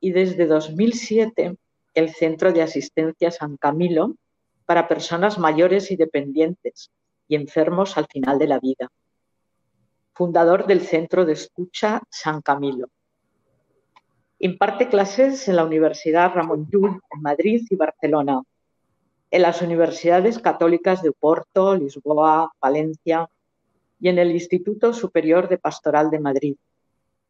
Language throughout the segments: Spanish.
y desde 2007 el Centro de Asistencia San Camilo para personas mayores y dependientes y enfermos al final de la vida. Fundador del Centro de Escucha San Camilo. Imparte clases en la Universidad Ramón Llull en Madrid y Barcelona, en las universidades católicas de Oporto, Lisboa, Valencia y en el Instituto Superior de Pastoral de Madrid.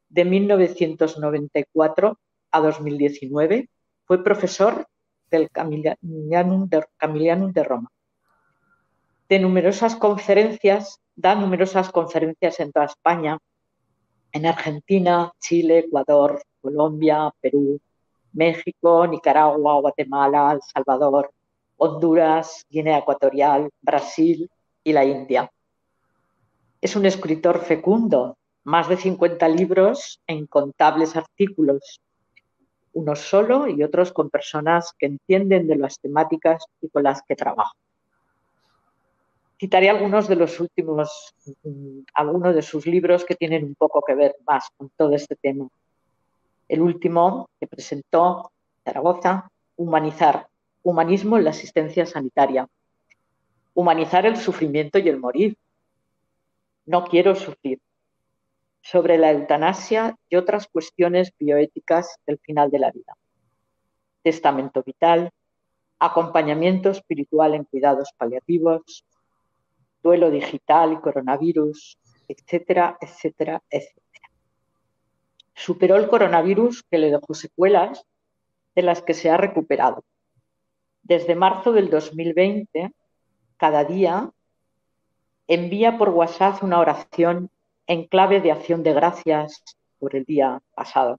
De 1994 a 2019 fue profesor del Camilianum de, Roma. De numerosas conferencias, da numerosas conferencias en toda España, en Argentina, Chile, Ecuador, Colombia, Perú, México, Nicaragua, Guatemala, El Salvador, Honduras, Guinea Ecuatorial, Brasil y la India. Es un escritor fecundo, más de 50 libros e incontables artículos, unos solo y otros con personas que entienden de las temáticas y con las que trabajo. Citaré algunos de los últimos, mm, algunos de sus libros que tienen un poco que ver más con todo este tema. El último que presentó Zaragoza, Humanizar, Humanismo en la asistencia sanitaria. Humanizar el sufrimiento y el morir. No quiero sufrir sobre la eutanasia y otras cuestiones bioéticas del final de la vida. Testamento vital, acompañamiento espiritual en cuidados paliativos, duelo digital y coronavirus, etcétera, etcétera, etcétera. Superó el coronavirus que le dejó secuelas de las que se ha recuperado. Desde marzo del 2020, cada día envía por WhatsApp una oración en clave de acción de gracias por el día pasado,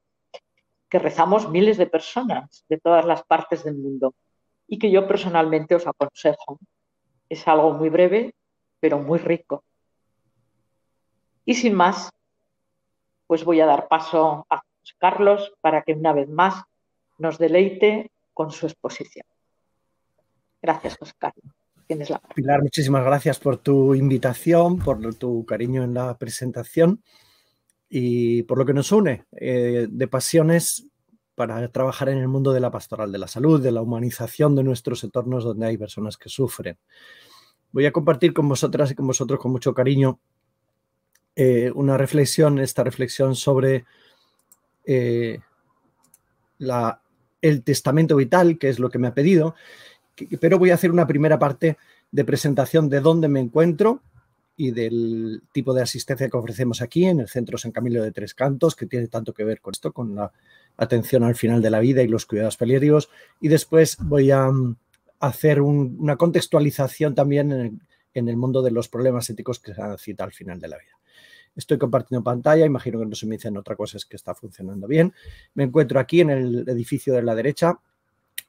que rezamos miles de personas de todas las partes del mundo y que yo personalmente os aconsejo. Es algo muy breve, pero muy rico. Y sin más, pues voy a dar paso a Carlos para que una vez más nos deleite con su exposición. Gracias, José Carlos. Pilar, muchísimas gracias por tu invitación, por tu cariño en la presentación y por lo que nos une eh, de pasiones para trabajar en el mundo de la pastoral de la salud, de la humanización de nuestros entornos donde hay personas que sufren. Voy a compartir con vosotras y con vosotros con mucho cariño eh, una reflexión, esta reflexión sobre eh, el testamento vital, que es lo que me ha pedido, pero voy a hacer una primera parte de presentación de dónde me encuentro y del tipo de asistencia que ofrecemos aquí en el Centro San Camilo de Tres Cantos, que tiene tanto que ver con esto, con la atención al final de la vida y los cuidados paliativos. Y después voy a mm, hacer una contextualización también en el, mundo de los problemas éticos que se han citado al final de la vida. Estoy compartiendo pantalla, imagino que no se me dicen otra cosa, es que está funcionando bien. Me encuentro aquí en el edificio de la derecha,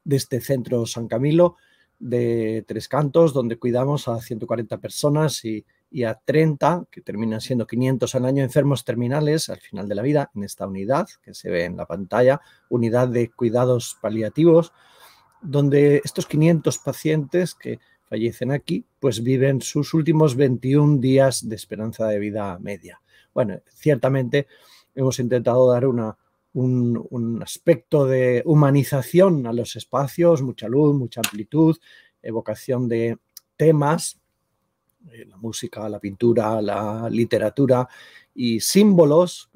de este centro San Camilo de Tres Cantos, donde cuidamos a 140 personas y, a 30, que terminan siendo 500 al año, enfermos terminales al final de la vida en esta unidad que se ve en la pantalla, unidad de cuidados paliativos, donde estos 500 pacientes que fallecen aquí, pues viven sus últimos 21 días de esperanza de vida media. Bueno, ciertamente hemos intentado dar una, un, aspecto de humanización a los espacios, mucha luz, mucha amplitud, evocación de temas, eh, la música, la pintura, la literatura y símbolos,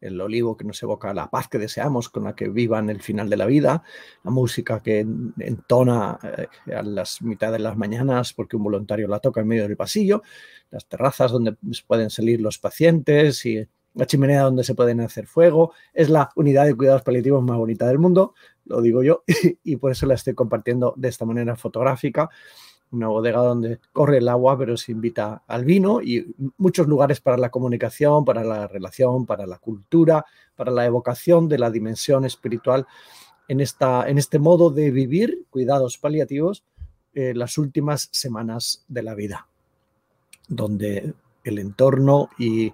el, olivo que nos evoca la paz que deseamos, con la que vivan el final de la vida, la música que entona eh, a las mitad de las mañanas porque un voluntario la toca en medio del pasillo, las terrazas donde pueden salir los pacientes y la chimenea donde se pueden hacer fuego, es la unidad de cuidados paliativos más bonita del mundo, lo digo yo, y por eso la estoy compartiendo de esta manera fotográfica. Una bodega donde corre el agua, pero se invita al vino y muchos lugares para la comunicación, para la relación, para la cultura, para la evocación de la dimensión espiritual en, esta, en este modo de vivir cuidados paliativos eh, las últimas semanas de la vida, donde el entorno y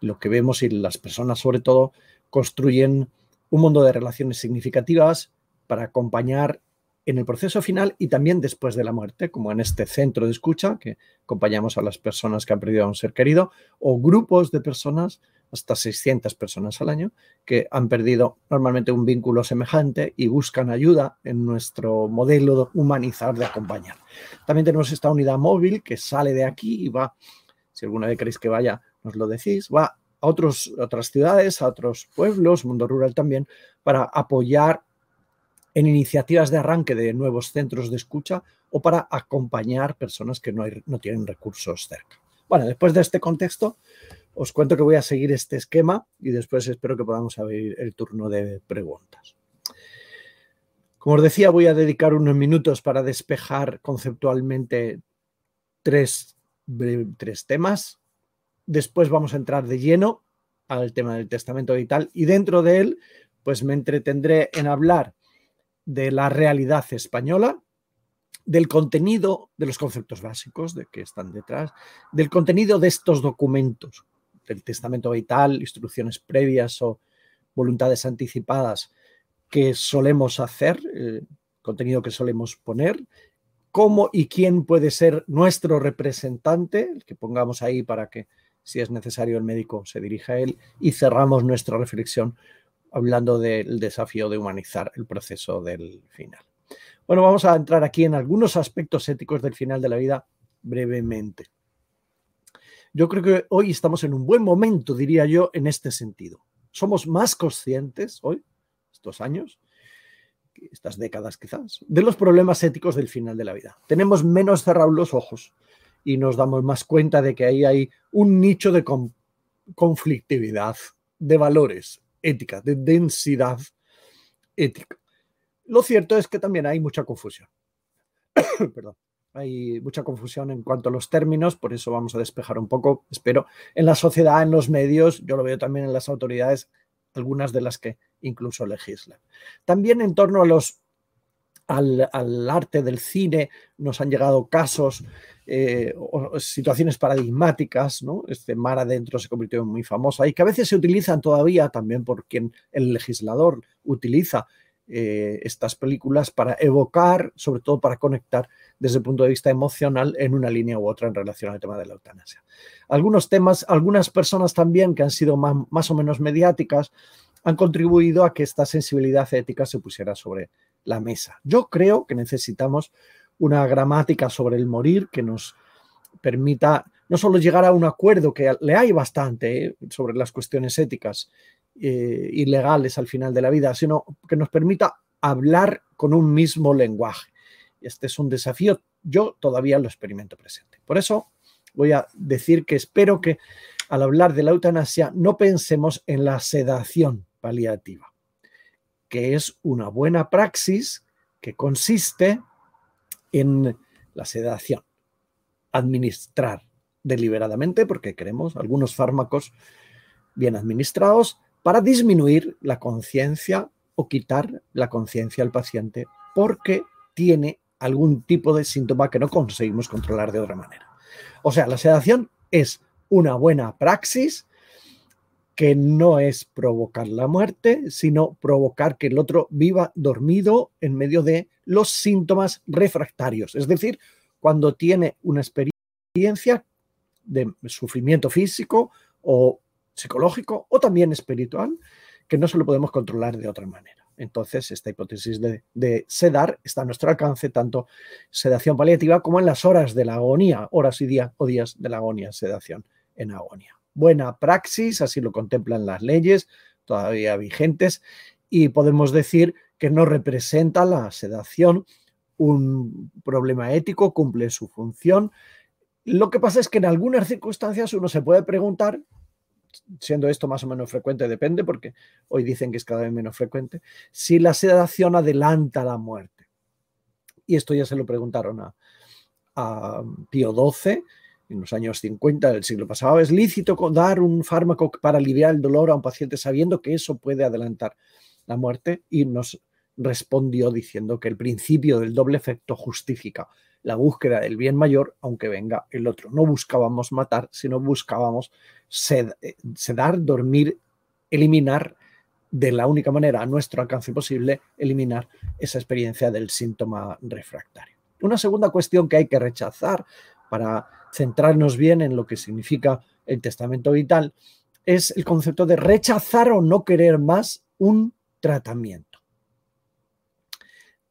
lo que vemos y las personas sobre todo construyen un mundo de relaciones significativas para acompañar en el proceso final y también después de la muerte, como en este centro de escucha que acompañamos a las personas que han perdido a un ser querido o grupos de personas hasta 600 personas al año que han perdido normalmente un vínculo semejante y buscan ayuda en nuestro modelo de humanizar de acompañar. También tenemos esta unidad móvil que sale de aquí y va, si alguna vez queréis que vaya, nos lo decís, va a otros, otras ciudades, a otros pueblos, mundo rural también, para apoyar en iniciativas de arranque de nuevos centros de escucha o para acompañar personas que no, no tienen recursos cerca. Bueno, después de este contexto, os cuento que voy a seguir este esquema y después espero que podamos abrir el turno de preguntas. Como os decía, voy a dedicar unos minutos para despejar conceptualmente tres, tres temas. Después vamos a entrar de lleno al tema del testamento vital y dentro de él, pues me entretendré en hablar de la realidad española, del contenido de los conceptos básicos de que están detrás, del contenido de estos documentos, del testamento vital, instrucciones previas o voluntades anticipadas que solemos hacer, eh, contenido que solemos poner, cómo y quién puede ser nuestro representante, el que pongamos ahí para que si es necesario el médico se dirija a él, y cerramos nuestra reflexión hablando del desafío de humanizar el proceso del final. Bueno, vamos a entrar aquí en algunos aspectos éticos del final de la vida brevemente. Yo creo que hoy estamos en un buen momento, diría yo, en este sentido. Somos más conscientes hoy, estos años, estas décadas quizás, de los problemas éticos del final de la vida. Tenemos menos cerrados los ojos y nos damos más cuenta de que ahí hay un nicho de conflictividad, de valores, ética, de densidad ética. Lo cierto es que también hay mucha confusión. Perdón. Hay mucha confusión en cuanto a los términos, por eso vamos a despejar un poco, espero, en la sociedad, en los medios, yo lo veo también en las autoridades, algunas de las que incluso legislan. También en torno a los al, al, arte del cine nos han llegado casos eh, o situaciones paradigmáticas, ¿no? Este mar adentro se convirtió en muy famosa y que a veces se utilizan todavía también por quien el legislador utiliza eh, estas películas para evocar, sobre todo para conectar desde el punto de vista emocional en una línea u otra en relación al tema de la eutanasia. Algunos temas, algunas personas también que han sido más, más o menos mediáticas han contribuido a que esta sensibilidad ética se pusiera sobre la mesa. Yo creo que necesitamos una gramática sobre el morir que nos permita no solo llegar a un acuerdo, que le hay bastante ¿eh? sobre las cuestiones éticas eh, y legales al final de la vida, sino que nos permita hablar con un mismo lenguaje. Este es un desafío, yo todavía lo experimento presente. Por eso voy a decir que espero que al hablar de la eutanasia no pensemos en la sedación paliativa, que es una buena praxis que consiste en la sedación. Administrar deliberadamente, porque queremos algunos fármacos bien administrados, para disminuir la conciencia o quitar la conciencia al paciente porque tiene algún tipo de síntoma que no conseguimos controlar de otra manera. O sea, la sedación es una buena praxis que no es provocar la muerte, sino provocar que el otro viva dormido en medio de los síntomas refractarios, es decir, cuando tiene una experiencia de sufrimiento físico o psicológico o también espiritual que no se lo podemos controlar de otra manera. Entonces, esta hipótesis de, sedar está a nuestro alcance, tanto sedación paliativa como en las horas de la agonía, horas y días o días de la agonía, sedación en agonía buena praxis, así lo contemplan las leyes todavía vigentes, y podemos decir que no representa la sedación un problema ético, cumple su función. Lo que pasa es que en algunas circunstancias uno se puede preguntar, siendo esto más o menos frecuente, depende, porque hoy dicen que es cada vez menos frecuente, si la sedación adelanta la muerte. Y esto ya se lo preguntaron a, Pío XII en los años 50 del siglo pasado, es lícito dar un fármaco para aliviar el dolor a un paciente sabiendo que eso puede adelantar la muerte y nos respondió diciendo que el principio del doble efecto justifica la búsqueda del bien mayor aunque venga el otro. No buscábamos matar, sino buscábamos eh, sedar, dormir, eliminar de la única manera a nuestro alcance posible, eliminar esa experiencia del síntoma refractario. Una segunda cuestión que hay que rechazar para centrarnos bien en lo que significa el testamento vital, es el concepto de rechazar o no querer más un tratamiento.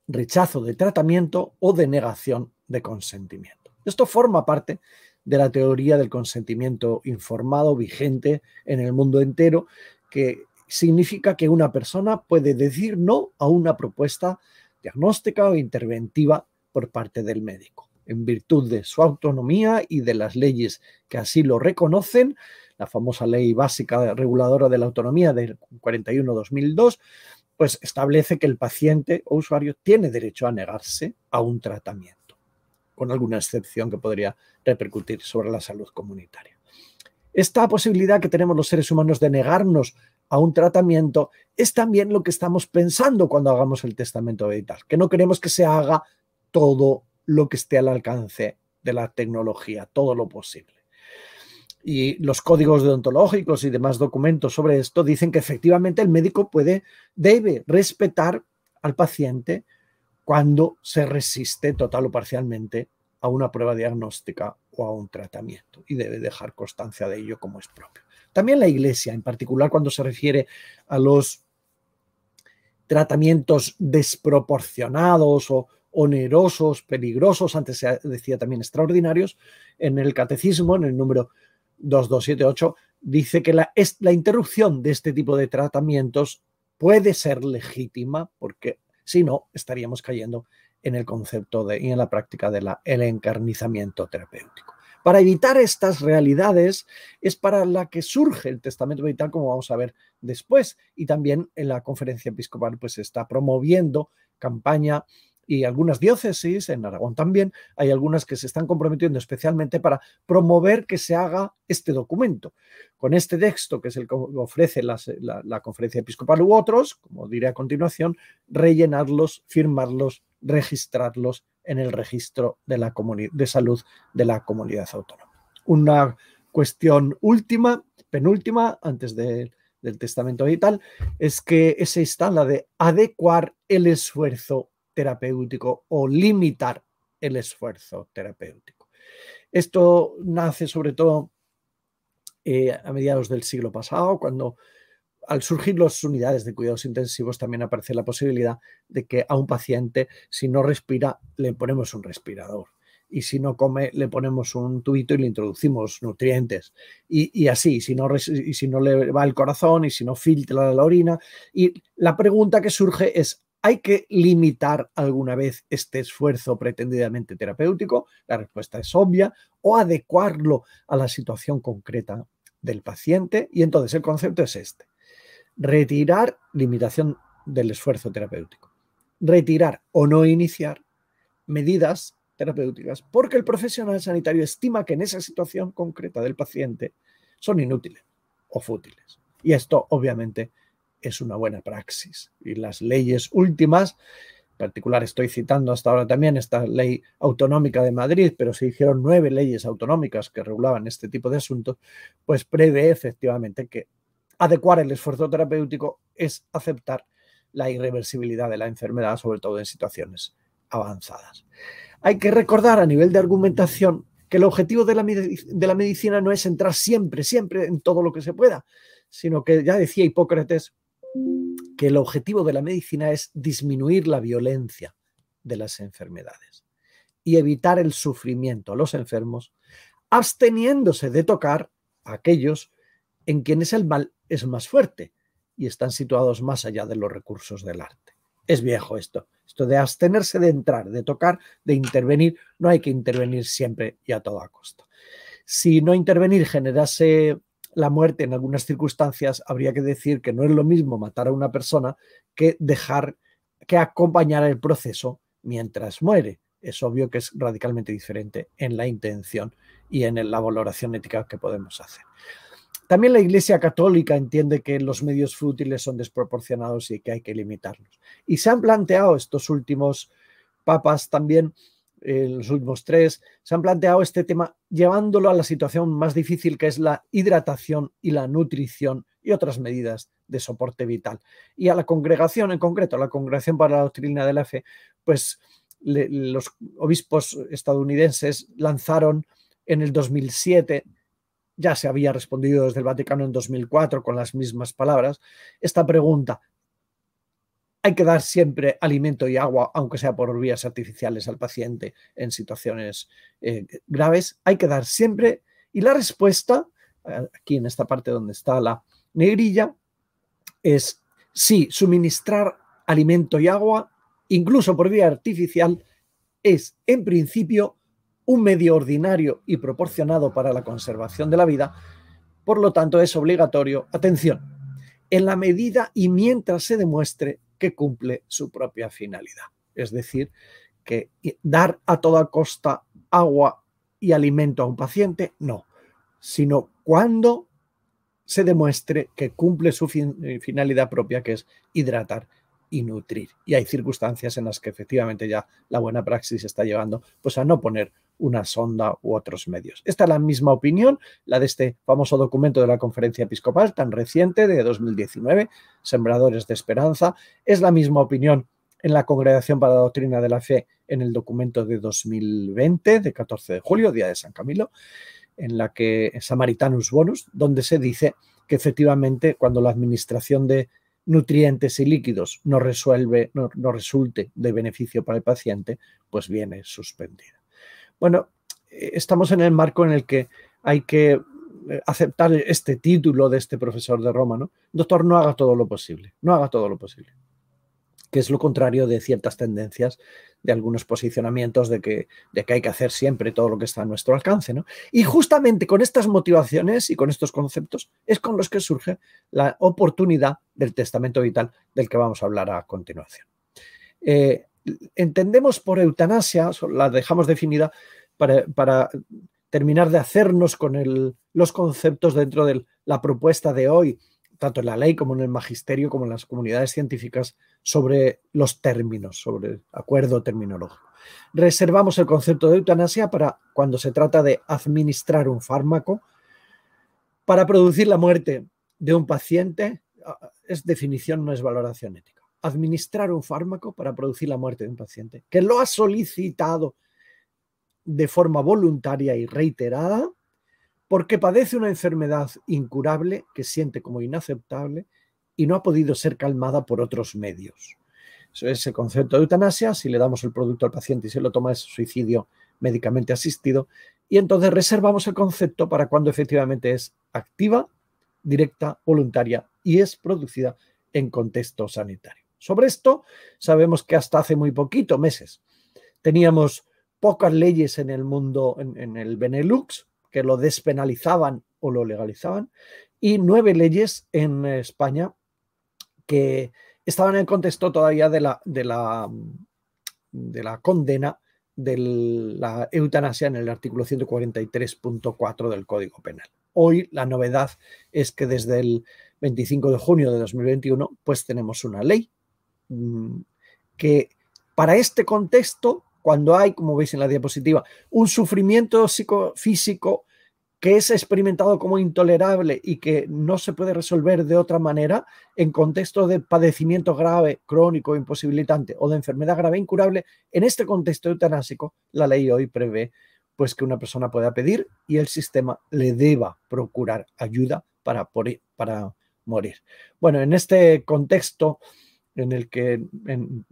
Rechazo de tratamiento o de negación de consentimiento. Esto forma parte de la teoría del consentimiento informado vigente en el mundo entero, que significa que una persona puede decir no a una propuesta diagnóstica o interventiva por parte del médico. En virtud de su autonomía y de las leyes que así lo reconocen, la famosa ley básica reguladora de la autonomía del 41-2002, pues establece que el paciente o usuario tiene derecho a negarse a un tratamiento, con alguna excepción que podría repercutir sobre la salud comunitaria. Esta posibilidad que tenemos los seres humanos de negarnos a un tratamiento es también lo que estamos pensando cuando hagamos el testamento vital, que no queremos que se haga todo lo que esté al alcance de la tecnología, todo lo posible. Y los códigos deontológicos y demás documentos sobre esto dicen que efectivamente el médico puede, debe respetar al paciente cuando se resiste total o parcialmente a una prueba diagnóstica o a un tratamiento y debe dejar constancia de ello como es propio. También la Iglesia, en particular cuando se refiere a los tratamientos desproporcionados o onerosos, peligrosos, antes se decía también extraordinarios, en el catecismo, en el número 2278, dice que la, la interrupción de este tipo de tratamientos puede ser legítima porque si no estaríamos cayendo en el concepto de, y en la práctica del encarnizamiento terapéutico. Para evitar estas realidades es para la que surge el testamento vital, como vamos a ver después, y también en la conferencia episcopal pues está promoviendo campaña y algunas diócesis, en Aragón también, hay algunas que se están comprometiendo especialmente para promover que se haga este documento. Con este texto, que es el que ofrece la, la conferencia episcopal u otros, como diré a continuación, rellenarlos, firmarlos, registrarlos en el registro de, la de salud de la comunidad autónoma. Una cuestión última, penúltima, antes del testamento vital, es que esa está la de adecuar el esfuerzo terapéutico o limitar el esfuerzo terapéutico. Esto nace sobre todo eh, a mediados del siglo pasado, cuando al surgir las unidades de cuidados intensivos también aparece la posibilidad de que a un paciente, si no respira, le ponemos un respirador. Y si no come, le ponemos un tubito y le introducimos nutrientes. Y, así, si no, y si no le va el corazón y si no filtra la orina. Y la pregunta que surge es, ¿hay que limitar alguna vez este esfuerzo pretendidamente terapéutico? La respuesta es obvia. ¿O adecuarlo a la situación concreta del paciente? Y entonces el concepto es este retirar limitación del esfuerzo terapéutico, retirar o no iniciar medidas terapéuticas porque el profesional sanitario estima que en esa situación concreta del paciente son inútiles o fútiles. Y esto obviamente es una buena praxis. Y las leyes últimas, en particular estoy citando hasta ahora también esta ley autonómica de Madrid, pero se hicieron nueve leyes autonómicas que regulaban este tipo de asuntos, pues prevé efectivamente que adecuar el esfuerzo terapéutico es aceptar la irreversibilidad de la enfermedad, sobre todo en situaciones avanzadas. Hay que recordar a nivel de argumentación que el objetivo de la, de la medicina no es entrar siempre, siempre en todo lo que se pueda, sino que ya decía Hipócrates que el objetivo de la medicina es disminuir la violencia de las enfermedades y evitar el sufrimiento a los enfermos, absteniéndose de tocar a aquellos en quienes el mal es más fuerte y están situados más allá de los recursos del arte. Es viejo esto, esto de abstenerse de entrar, de tocar, de intervenir, no hay que intervenir siempre y a toda costa. Si no intervenir generase la muerte en algunas circunstancias, habría que decir que no es lo mismo matar a una persona que dejar que acompañar el proceso mientras muere. Es obvio que es radicalmente diferente en la intención y en la valoración ética que podemos hacer. También la Iglesia Católica entiende que los medios fútiles son desproporcionados y que hay que limitarlos. Y se han planteado estos últimos papas también, eh, los últimos tres, se han planteado este tema llevándolo a la situación más difícil que es la hidratación y la nutrición y otras medidas de soporte vital. Y a la congregación en concreto, a la Congregación para la Doctrina de la Fe, pues los obispos estadounidenses lanzaron en el 2007 ya se había respondido desde el Vaticano en 2004 con las mismas palabras, esta pregunta, ¿hay que dar siempre alimento y agua, aunque sea por vías artificiales al paciente en situaciones eh, graves? Hay que dar siempre. Y la respuesta, eh, aquí en esta parte donde está la negrilla, es sí, suministrar alimento y agua, incluso por vía artificial, es en principio un medio ordinario y proporcionado para la conservación de la vida, por lo tanto es obligatorio, atención, en la medida y mientras se demuestre que cumple su propia finalidad. Es decir, que dar a toda costa agua y alimento a un paciente, no, sino cuando se demuestre que cumple su finalidad propia, que es hidratar y nutrir. Y hay circunstancias en las que efectivamente ya la buena praxis está llevando pues, a no poner una sonda u otros medios. Esta es la misma opinión, la de este famoso documento de la Conferencia Episcopal tan reciente de 2019, Sembradores de Esperanza. Es la misma opinión en la Congregación para la Doctrina de la Fe en el documento de 2020, de 14 de julio, Día de San Camilo, en la que Samaritanus Bonus, donde se dice que efectivamente cuando la administración de nutrientes y líquidos no resuelve, no, no resulte de beneficio para el paciente, pues viene suspendida. Bueno, eh, estamos en el marco en el que hay que eh, aceptar este título de este profesor de Roma, ¿no? Doctor, no haga todo lo posible, no haga todo lo posible. Que es lo contrario de ciertas tendencias, de algunos posicionamientos de que, de que hay que hacer siempre todo lo que está a nuestro alcance, ¿no? Y justamente con estas motivaciones y con estos conceptos es con los que surge la oportunidad del testamento vital del que vamos a hablar a continuación. Eh, entendemos por eutanasia, la dejamos definida para, terminar de hacernos con los conceptos dentro de la propuesta de hoy, tanto en la ley como en el magisterio, como en las comunidades científicas, sobre los términos, sobre el acuerdo terminológico. Reservamos el concepto de eutanasia para cuando se trata de administrar un fármaco para producir la muerte de un paciente. Es definición, no es valoración ética administrar un fármaco para producir la muerte de un paciente, que lo ha solicitado de forma voluntaria y reiterada porque padece una enfermedad incurable que siente como inaceptable y no ha podido ser calmada por otros medios. Eso es el concepto de eutanasia. Si le damos el producto al paciente y se lo toma es suicidio médicamente asistido. Y entonces reservamos el concepto para cuando efectivamente es activa, directa, voluntaria y es producida en contexto sanitario. Sobre esto sabemos que hasta hace muy poquito, meses, teníamos pocas leyes en el mundo, en, el Benelux, que lo despenalizaban o lo legalizaban, y nueve leyes en España que estaban en el contexto todavía de la, de la, de la condena de la eutanasia en el artículo 143.4 del Código Penal. Hoy la novedad es que desde el 25 de junio de 2021 pues tenemos una ley Mm, que para este contexto, cuando hay, como veis en la diapositiva, un sufrimiento psicofísico que es experimentado como intolerable y que no se puede resolver de otra manera en contexto de padecimiento grave, crónico, imposibilitante o de enfermedad grave incurable, en este contexto eutanásico, la ley hoy prevé pues que una persona pueda pedir y el sistema le deba procurar ayuda para, para morir. Bueno, en este contexto en el que en,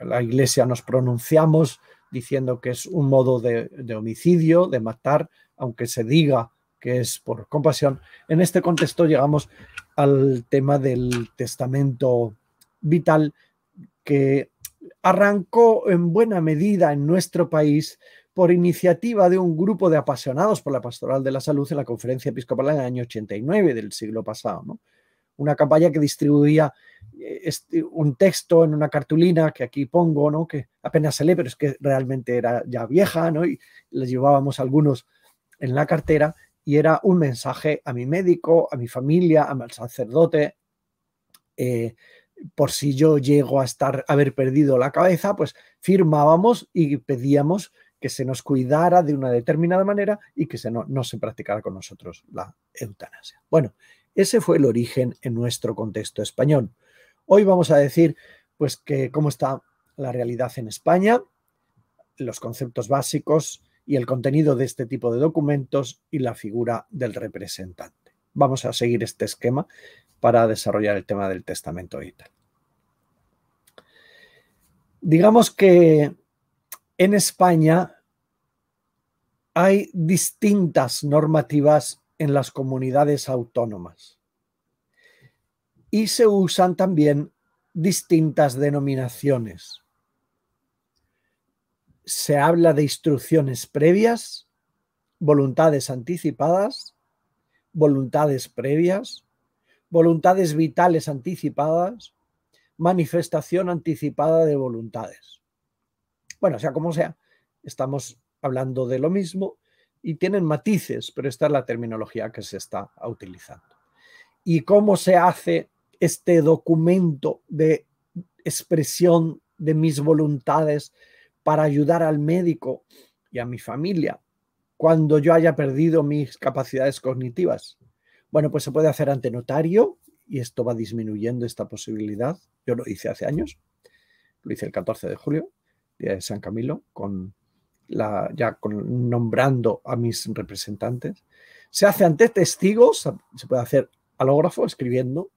la Iglesia nos pronunciamos diciendo que es un modo de, homicidio, de matar, aunque se diga que es por compasión. En este contexto llegamos al tema del testamento vital que arrancó en buena medida en nuestro país por iniciativa de un grupo de apasionados por la pastoral de la salud en la conferencia episcopal en el año 89 del siglo pasado. ¿no? Una campaña que distribuía eh, este, un texto en una cartulina que aquí pongo, ¿no? que apenas se lee, pero es que realmente era ya vieja, ¿no? y le llevábamos algunos en la cartera, y era un mensaje a mi médico, a mi familia, al sacerdote, eh, por si yo llego a estar, haber perdido la cabeza, pues firmábamos y pedíamos que se nos cuidara de una determinada manera y que se no, no se practicara con nosotros la eutanasia. Bueno, ese fue el origen en nuestro contexto español. Hoy vamos a decir pues que cómo está la realidad en España, los conceptos básicos y el contenido de este tipo de documentos y la figura del representante. Vamos a seguir este esquema para desarrollar el tema del testamento vital. Digamos que en España hay distintas normativas en las comunidades autónomas y se usan también distintas denominaciones. Se habla de instrucciones previas, voluntades anticipadas, voluntades previas, voluntades vitales anticipadas, manifestación anticipada de voluntades. Bueno, sea como sea, estamos hablando de lo mismo y tienen matices, pero esta es la terminología que se está utilizando. ¿Y cómo se hace este documento de expresión de mis voluntades para ayudar al médico y a mi familia cuando yo haya perdido mis capacidades cognitivas? Bueno, pues se puede hacer ante notario y esto va disminuyendo esta posibilidad. Yo lo hice hace años, lo hice el 14 de julio, día de San Camilo, con la, ya con, nombrando a mis representantes. Se hace ante testigos, se puede hacer alógrafo, escribiendo,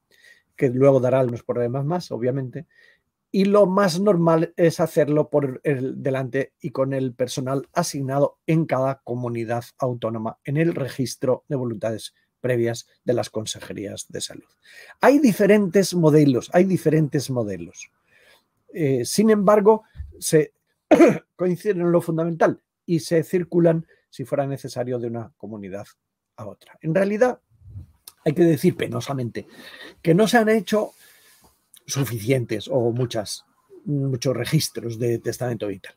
que luego dará algunos problemas más, obviamente. Y lo más normal es hacerlo por el delante y con el personal asignado en cada comunidad autónoma en el registro de voluntades previas de las consejerías de salud. Hay diferentes modelos, hay diferentes modelos. Eh, sin embargo, se coinciden en lo fundamental y se circulan si fuera necesario de una comunidad a otra. En realidad, hay que decir penosamente que no se han hecho suficientes o muchas, muchos registros de testamento vital.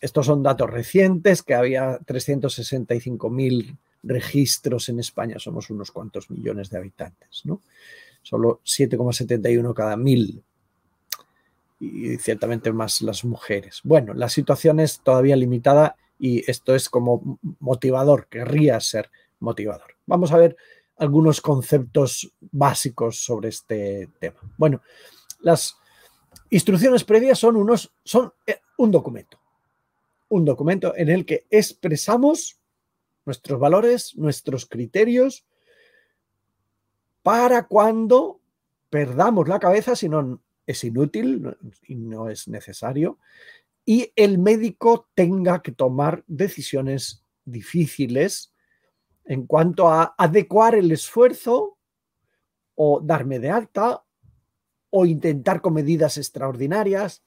Estos son datos recientes, que había 365.000 registros en España, somos unos cuantos millones de habitantes, ¿no? Solo 7,71 cada mil y ciertamente más las mujeres. Bueno, la situación es todavía limitada y esto es como motivador, querría ser motivador. Vamos a ver algunos conceptos básicos sobre este tema. Bueno, las instrucciones previas son unos son eh, un documento. Un documento en el que expresamos nuestros valores, nuestros criterios, para cuando perdamos la cabeza, si no es inútil y no es necesario, y el médico tenga que tomar decisiones difíciles en cuanto a adecuar el esfuerzo o darme de alta o intentar con medidas extraordinarias,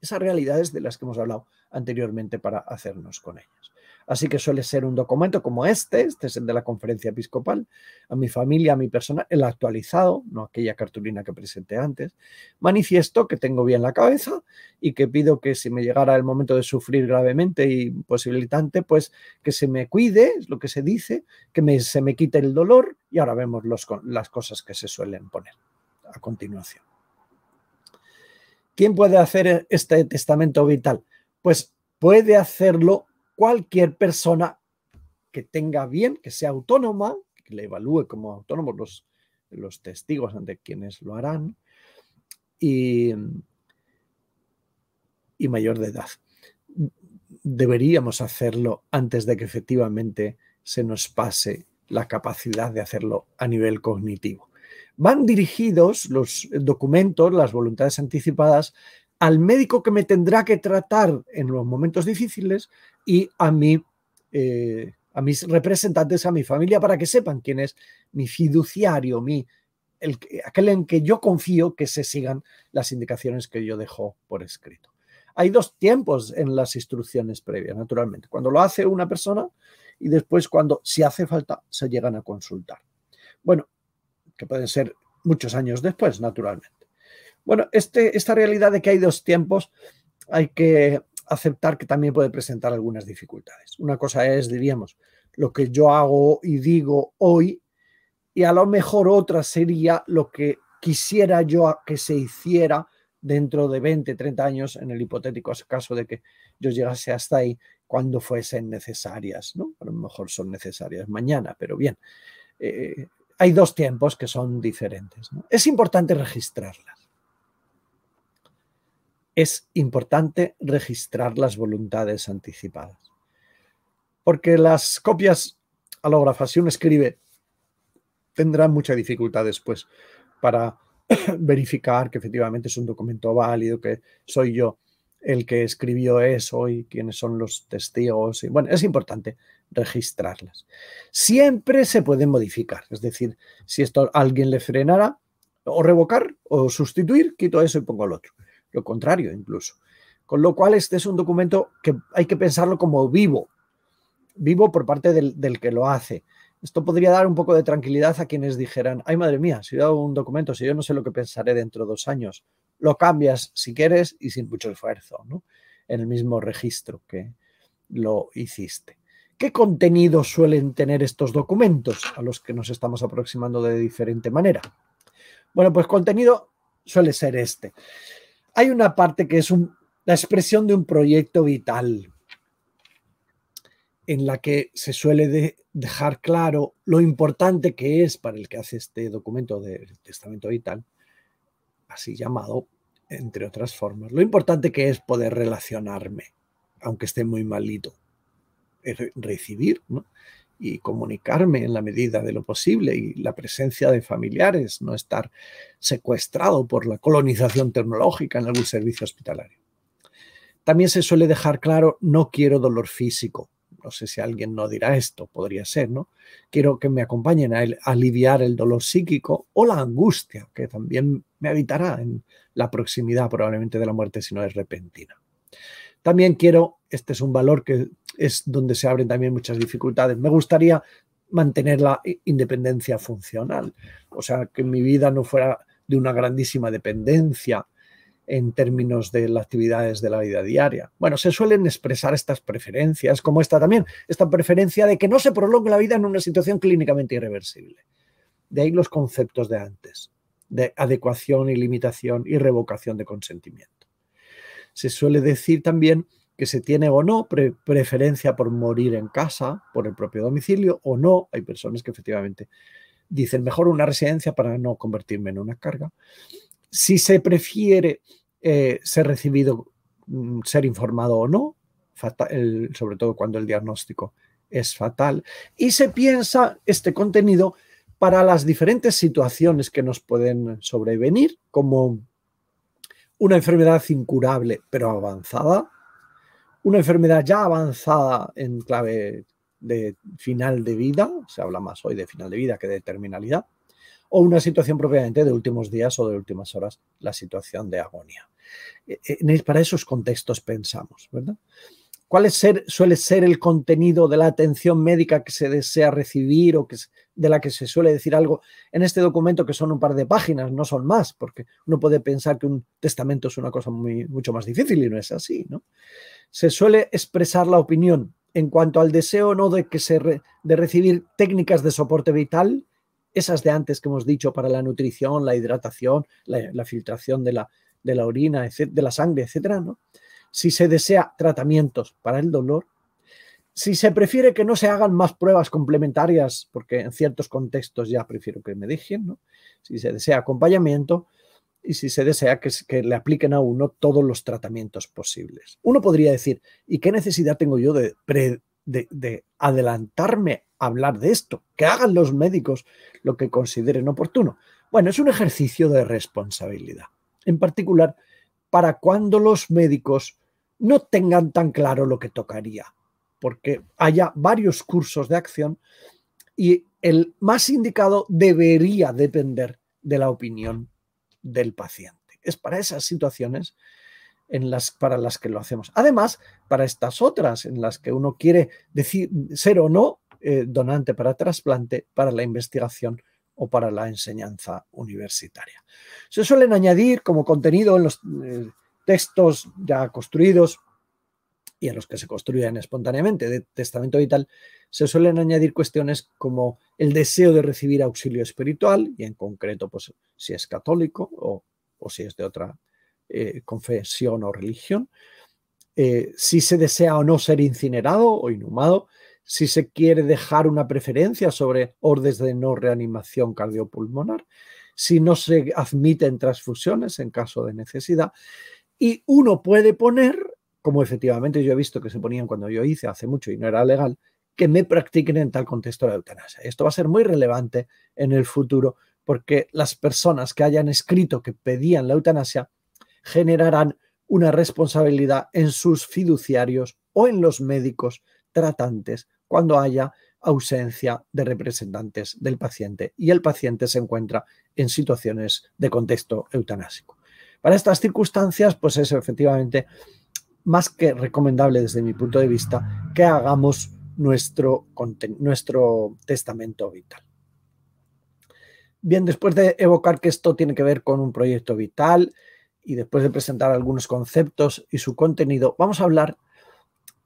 esas realidades de las que hemos hablado anteriormente para hacernos con ellas. Así que suele ser un documento como este, este es el de la conferencia episcopal, a mi familia, a mi persona, el actualizado, no aquella cartulina que presenté antes, manifiesto que tengo bien la cabeza y que pido que si me llegara el momento de sufrir gravemente y posibilitante, pues que se me cuide, es lo que se dice, que se me quite el dolor y ahora vemos las cosas que se suelen poner a continuación. ¿Quién puede hacer este testamento vital? Pues puede hacerlo cualquier persona que tenga bien, que sea autónoma, que le evalúe como autónomo los, los testigos ante quienes lo harán, y, y mayor de edad. Deberíamos hacerlo antes de que efectivamente se nos pase la capacidad de hacerlo a nivel cognitivo. Van dirigidos los documentos, las voluntades anticipadas, al médico que me tendrá que tratar en los momentos difíciles y a, mí, eh, a mis representantes, a mi familia, para que sepan quién es mi fiduciario, mi, el, aquel en que yo confío que se sigan las indicaciones que yo dejo por escrito. Hay dos tiempos en las instrucciones previas, naturalmente. Cuando lo hace una persona y después cuando, si hace falta, se llegan a consultar. Bueno, que pueden ser muchos años después, naturalmente. Bueno, este, esta realidad de que hay dos tiempos hay que aceptar que también puede presentar algunas dificultades. Una cosa es, diríamos, lo que yo hago y digo hoy, y a lo mejor otra sería lo que quisiera yo que se hiciera dentro de 20, 30 años, en el hipotético caso de que yo llegase hasta ahí, cuando fuesen necesarias, ¿no? A lo mejor son necesarias mañana, pero bien, eh, hay dos tiempos que son diferentes. Es importante registrarlas es importante registrar las voluntades anticipadas. porque las copias alógrafas, si uno escribe, tendrán mucha dificultad después para verificar que efectivamente es un documento válido, que soy yo el que escribió eso y quiénes son los testigos. Y, bueno, es importante registrarlas. Siempre se pueden modificar, es decir, si esto alguien le frenara, o revocar o sustituir, quito eso y pongo el otro. Lo contrario, incluso. Con lo cual, este es un documento que hay que pensarlo como vivo, vivo por parte del, del que lo hace. Esto podría dar un poco de tranquilidad a quienes dijeran, ay madre mía, si yo un documento, si yo no sé lo que pensaré dentro de dos años, lo cambias si quieres y sin mucho esfuerzo, ¿no? En el mismo registro que lo hiciste. ¿Qué contenido suelen tener estos documentos a los que nos estamos aproximando de diferente manera? Bueno, pues contenido suele ser este. Hay una parte que es la expresión de un proyecto vital, en la que se suele dejar claro lo importante que es para el que hace este documento de testamento vital, así llamado, entre otras formas, lo importante que es poder relacionarme, aunque esté muy malito, recibir y comunicarme en la medida de lo posible y la presencia de familiares, no estar secuestrado por la colonización tecnológica en algún servicio hospitalario. También se suele dejar claro, no quiero dolor físico, no sé si alguien no dirá esto, podría ser, ¿no? Quiero que me acompañen a, aliviar el dolor psíquico o la angustia, que también me habitará en la proximidad probablemente de la muerte si no es repentina. También quiero, este es un valor que es donde se abren también muchas dificultades, me gustaría mantener la independencia funcional, o sea, que mi vida no fuera de una grandísima dependencia en términos de las actividades de la vida diaria. Bueno, se suelen expresar estas preferencias, como esta también, esta preferencia de que no se prolongue la vida en una situación clínicamente irreversible. De ahí los conceptos de antes, de adecuación y limitación y revocación de consentimiento. Se suele decir también que se tiene o no preferencia por morir en casa, por el propio domicilio, o no. Hay personas que efectivamente dicen mejor una residencia para no convertirme en una carga si se prefiere eh, ser recibido, mm, ser informado o no, sobre todo cuando el diagnóstico es fatal, y se piensa este contenido para las diferentes situaciones que nos pueden sobrevenir, como una enfermedad incurable pero avanzada, una enfermedad ya avanzada en clave de final de vida, se habla más hoy de final de vida que de terminalidad, o una situación propiamente de últimos días o de últimas horas, la situación de agonía. E, e, para esos contextos pensamos, ¿verdad? ¿Cuál es suele ser el contenido de la atención médica que se desea recibir o que, de la que se suele decir algo en este documento que son un par de páginas, no son más, porque uno puede pensar que un testamento es una cosa muy, mucho más difícil y no es así, ¿no? Se suele expresar la opinión en cuanto al deseo o no de, que se de recibir técnicas de soporte vital esas de antes que hemos dicho para la nutrición, la hidratación, la, filtración de la, de la orina, de la sangre, etcétera, ¿no? Si se desea tratamientos para el dolor, si se prefiere que no se hagan más pruebas complementarias, porque en ciertos contextos ya prefiero que me dejen, ¿no? Si se desea acompañamiento y si se desea que, le apliquen a uno todos los tratamientos posibles. Uno podría decir, ¿y qué necesidad tengo yo de, de, de adelantarme hablar de esto, que hagan los médicos lo que consideren oportuno. Bueno, es un ejercicio de responsabilidad, en particular para cuando los médicos no tengan tan claro lo que tocaría, porque haya varios cursos de acción y el más indicado debería depender de la opinión del paciente. Es para esas situaciones en las, para las que lo hacemos. Además, para estas otras en las que uno quiere decir ser o no eh, donante para trasplante, para la investigación o para la enseñanza universitaria. Se suelen añadir como contenido en los eh, textos ya construidos y en los que se construyen espontáneamente. De testamento vital, se suelen añadir cuestiones como el deseo de recibir auxilio espiritual, y en concreto, pues si es católico o, si es de otra eh, confesión o religión, si se desea o no ser incinerado o inhumado, si se quiere dejar una preferencia sobre órdenes de no reanimación cardiopulmonar, si no se admiten transfusiones en caso de necesidad. Y uno puede poner, como efectivamente yo he visto que se ponían cuando yo hice hace mucho y no era legal, que me practiquen en tal contexto la eutanasia. Esto va a ser muy relevante en el futuro porque las personas que hayan escrito que pedían la eutanasia generarán una responsabilidad en sus fiduciarios o en los médicos tratantes cuando haya ausencia de representantes del paciente y el paciente se encuentra en situaciones de contexto eutanásico. Para estas circunstancias, pues es efectivamente más que recomendable desde mi punto de vista que hagamos nuestro, nuestro testamento vital. Bien, después de evocar que esto tiene que ver con un proyecto vital y después de presentar algunos conceptos y su contenido, vamos a hablar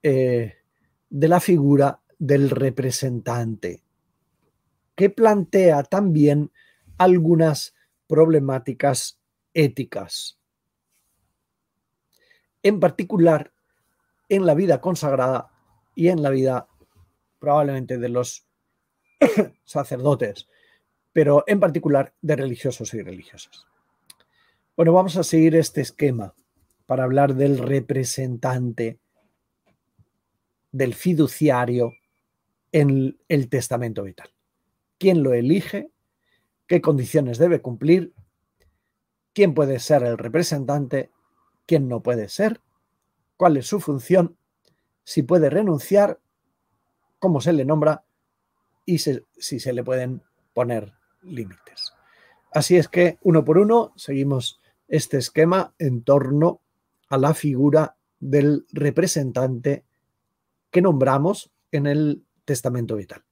eh, de la figura del representante, que plantea también algunas problemáticas éticas. En particular, en la vida consagrada y en la vida probablemente de los sacerdotes, pero en particular de religiosos y religiosas. Bueno, vamos a seguir este esquema para hablar del representante, del fiduciario en el testamento vital. ¿Quién lo elige? ¿Qué condiciones debe cumplir? ¿Quién puede ser el representante? ¿Quién no puede ser? ¿Cuál es su función? Si puede renunciar cómo se le nombra y si se le pueden poner límites. Así es que uno por uno seguimos este esquema en torno a la figura del representante que nombramos en el testamento vital.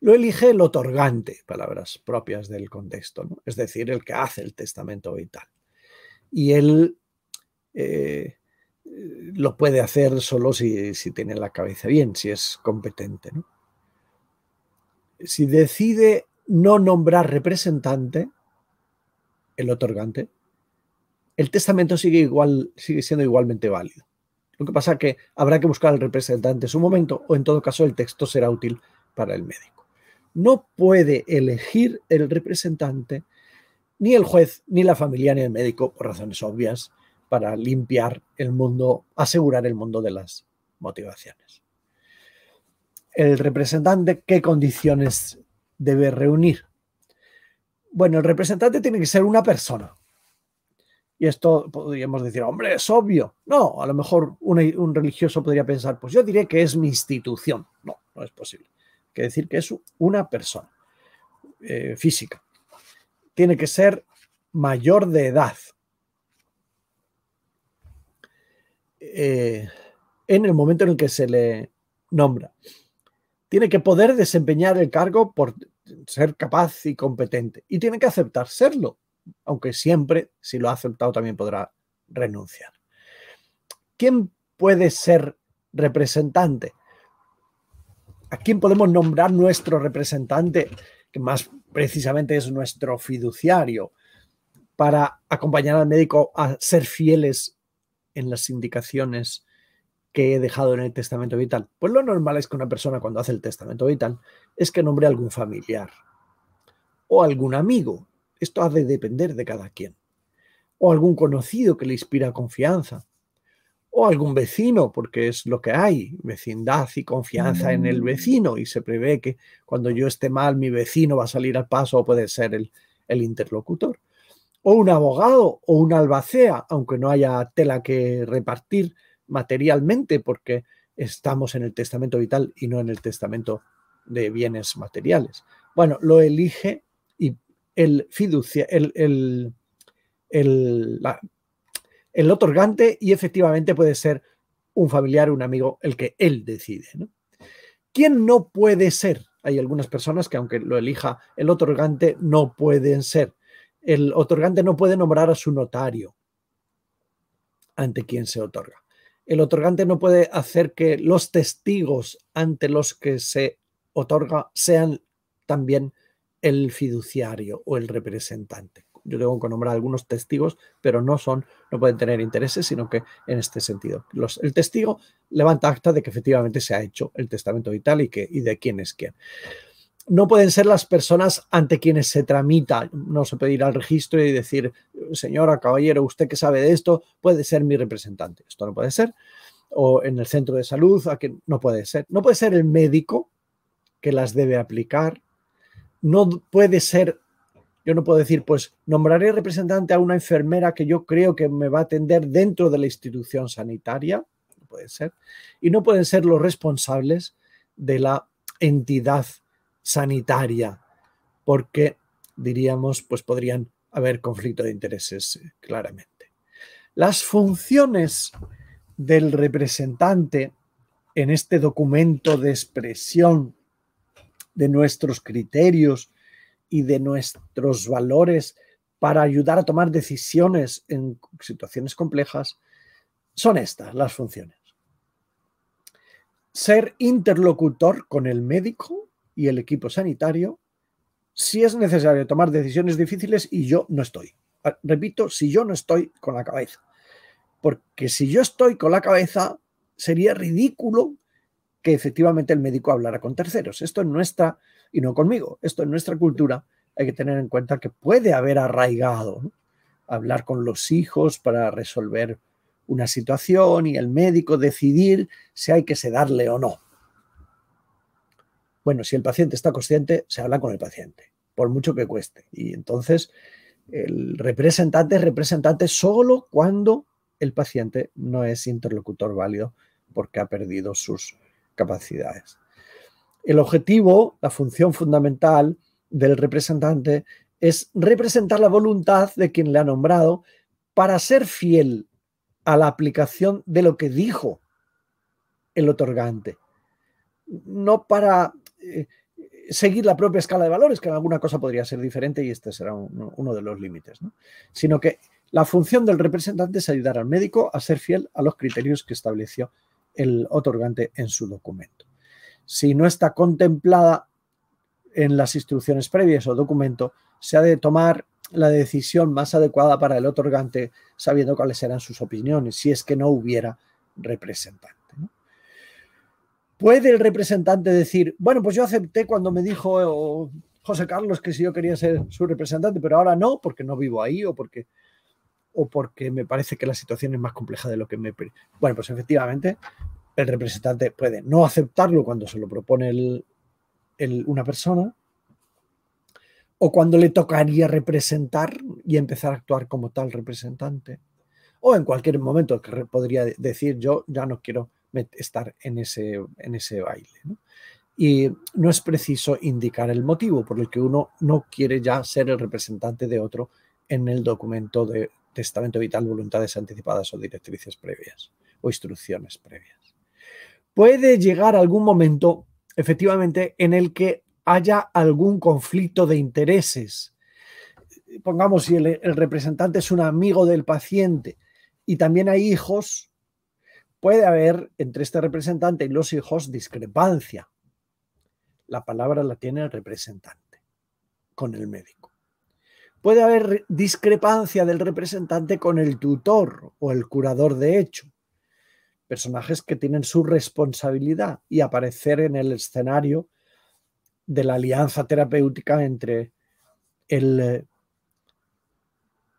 Lo elige el otorgante, palabras propias del contexto, es decir, el que hace el testamento vital. Y él eh, lo puede hacer solo si, tiene la cabeza bien, si es competente. Si decide no nombrar representante, el otorgante, el testamento sigue, igual, sigue siendo igualmente válido. Lo que pasa es que habrá que buscar al representante en su momento o en todo caso el texto será útil para el médico. No puede elegir el representante ni el juez, ni la familia, ni el médico, por razones obvias, para limpiar el mundo, asegurar el mundo de las motivaciones. El representante, ¿qué condiciones debe reunir? Bueno, el representante tiene que ser una persona. Y esto podríamos decir, hombre, es obvio. No, a lo mejor un, religioso podría pensar, pues yo diré que es mi institución. No, no es posible. Hay que decir que es una persona eh, física. Tiene que ser mayor de edad. Eh, en el momento en el que se le nombra. Tiene que poder desempeñar el cargo por ser capaz y competente. Y tiene que aceptar serlo, aunque siempre, si lo ha aceptado, también podrá renunciar. ¿Quién puede ser representante? ¿A quién podemos nombrar nuestro representante, que más precisamente es nuestro fiduciario, para acompañar al médico a ser fieles en las indicaciones que he dejado en el testamento vital? Pues lo normal es que una persona cuando hace el testamento vital es que nombre a algún familiar o algún amigo. Esto ha de depender de cada quien. O algún conocido que le inspira confianza. O algún vecino, porque es lo que hay, vecindad y confianza en el mm. vecino. Y se prevé que cuando yo esté mal, mi vecino va a salir al paso o puede ser el, el interlocutor o un abogado o un albacea, aunque no haya tela que repartir materialmente porque estamos en el testamento vital y no en el testamento de bienes materiales. Bueno, lo elige y el fiducia, el, el, otorgante y efectivamente puede ser un familiar, un amigo, el que él decide. ¿Quién no puede ser? Hay algunas personas que aunque lo elija el otorgante, no pueden ser el otorgante no puede nombrar a su notario ante quien se otorga. El otorgante no puede hacer que los testigos ante los que se otorga sean también el fiduciario o el representante. Yo tengo que nombrar algunos testigos, pero no son, no pueden tener intereses, sino que en este sentido. el testigo levanta acta de que efectivamente se ha hecho el testamento vital y, que, y de quién es quién no pueden ser las personas ante quienes se tramita. No se puede ir al registro y decir, señora, caballero, usted que sabe de esto, puede ser mi representante. Esto no puede ser. o en el centro de salud, a que no puede ser. No puede ser el médico que las debe aplicar. No puede ser, yo no puedo decir, pues nombraré representante a una enfermera que yo creo que me va a atender dentro de la institución sanitaria. No puede ser. Y no pueden ser los responsables de la entidad sanitaria, porque diríamos, pues podrían haber conflicto de intereses eh, claramente. Las funciones del representante en este documento de expresión de nuestros criterios y de nuestros valores para ayudar a tomar decisiones en situaciones complejas son estas las funciones. Ser interlocutor con el médico y el equipo sanitario si es necesario tomar decisiones difíciles y yo no estoy. Ah, repito, si yo no estoy con la cabeza. Porque si yo estoy con la cabeza, sería ridículo que efectivamente el médico hablara con terceros. Esto en nuestra, y no conmigo, esto en nuestra cultura hay que tener en cuenta que puede haber arraigado hablar con los hijos para resolver una situación y el médico decidir si hay que sedarle o no. Bueno, si el paciente está consciente, se habla con el paciente, por mucho que cueste. Y entonces el representante es representante solo cuando el paciente no es interlocutor válido porque ha perdido sus capacidades. El objetivo, la función fundamental del representante es representar la voluntad de quien le ha nombrado para ser fiel a la aplicación de lo que dijo el otorgante, no para eh, seguir la propia escala de valores, que en alguna cosa podría ser diferente y este será uno de los límites, sino que la función del representante es ayudar al médico a ser fiel a los criterios que estableció el otorgante en su documento. Si no está contemplada en las instrucciones previas o documento, se ha de tomar la decisión más adecuada para el otorgante sabiendo cuáles eran sus opiniones, si es que no hubiera representante. ¿Puede el representante decir, bueno, pues yo acepté cuando me dijo José Carlos que si yo quería ser su representante, pero ahora no, porque no vivo ahí o porque, o porque me parece que la situación es más compleja de lo que me... Bueno, pues efectivamente el representante puede no aceptarlo cuando se lo propone una persona o cuando le tocaría representar y empezar a actuar como tal representante o en cualquier momento que podría decir yo ya no quiero estar en ese, baile. Y no es preciso indicar el motivo por el que uno no quiere ya ser el representante de otro en el documento de testamento vital, voluntades anticipadas o directrices previas o instrucciones previas. Puede llegar algún momento, efectivamente, en el que haya algún conflicto de intereses. Pongamos si el, representante es un amigo del paciente y también hay hijos, puede haber entre este representante y los hijos discrepancia. La palabra la tiene el representante con el médico. Puede haber discrepancia del representante con el tutor o el curador de hecho. Personajes que tienen su responsabilidad y aparecer en el escenario de la alianza terapéutica entre el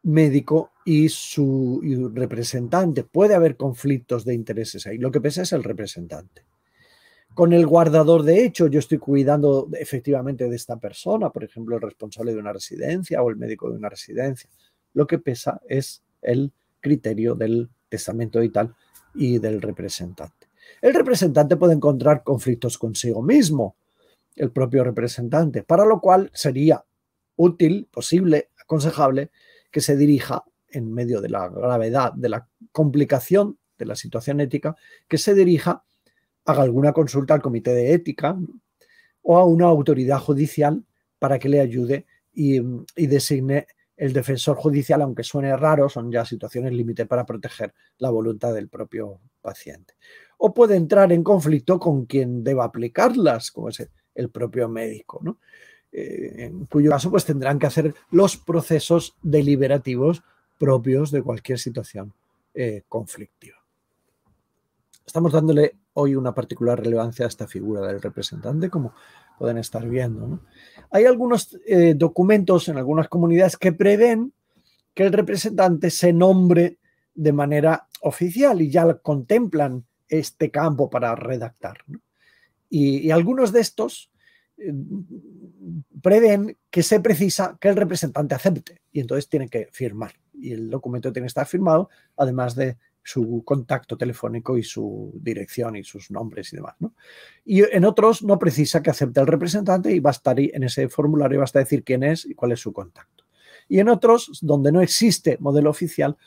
médico y su representante. Puede haber conflictos de intereses ahí. Lo que pesa es el representante. Con el guardador de hecho, yo estoy cuidando efectivamente de esta persona, por ejemplo, el responsable de una residencia o el médico de una residencia. Lo que pesa es el criterio del testamento vital y del representante. El representante puede encontrar conflictos consigo mismo, el propio representante, para lo cual sería útil, posible, aconsejable que se dirija en medio de la gravedad, de la complicación de la situación ética, que se dirija, haga alguna consulta al comité de ética o a una autoridad judicial para que le ayude y, designe el defensor judicial, aunque suene raro, son ya situaciones límite para proteger la voluntad del propio paciente. O puede entrar en conflicto con quien deba aplicarlas, como es el propio médico, ¿no? Eh, en cuyo caso pues tendrán que hacer los procesos deliberativos propios de cualquier situación eh, conflictiva. Estamos dándole hoy una particular relevancia a esta figura del representante, como pueden estar viendo. Hay algunos eh, documentos en algunas comunidades que prevén que el representante se nombre de manera oficial y ya contemplan este campo para redactar. Y, algunos de estos eh, prevén que se precisa que el representante acepte y entonces tiene que firmar. Y el documento tiene que estar firmado, además de su contacto telefónico y su dirección y sus nombres y demás. Y en otros no precisa que acepte el representante y va a estar en ese formulario, basta decir quién es y cuál es su contacto. Y en otros, donde no existe modelo oficial,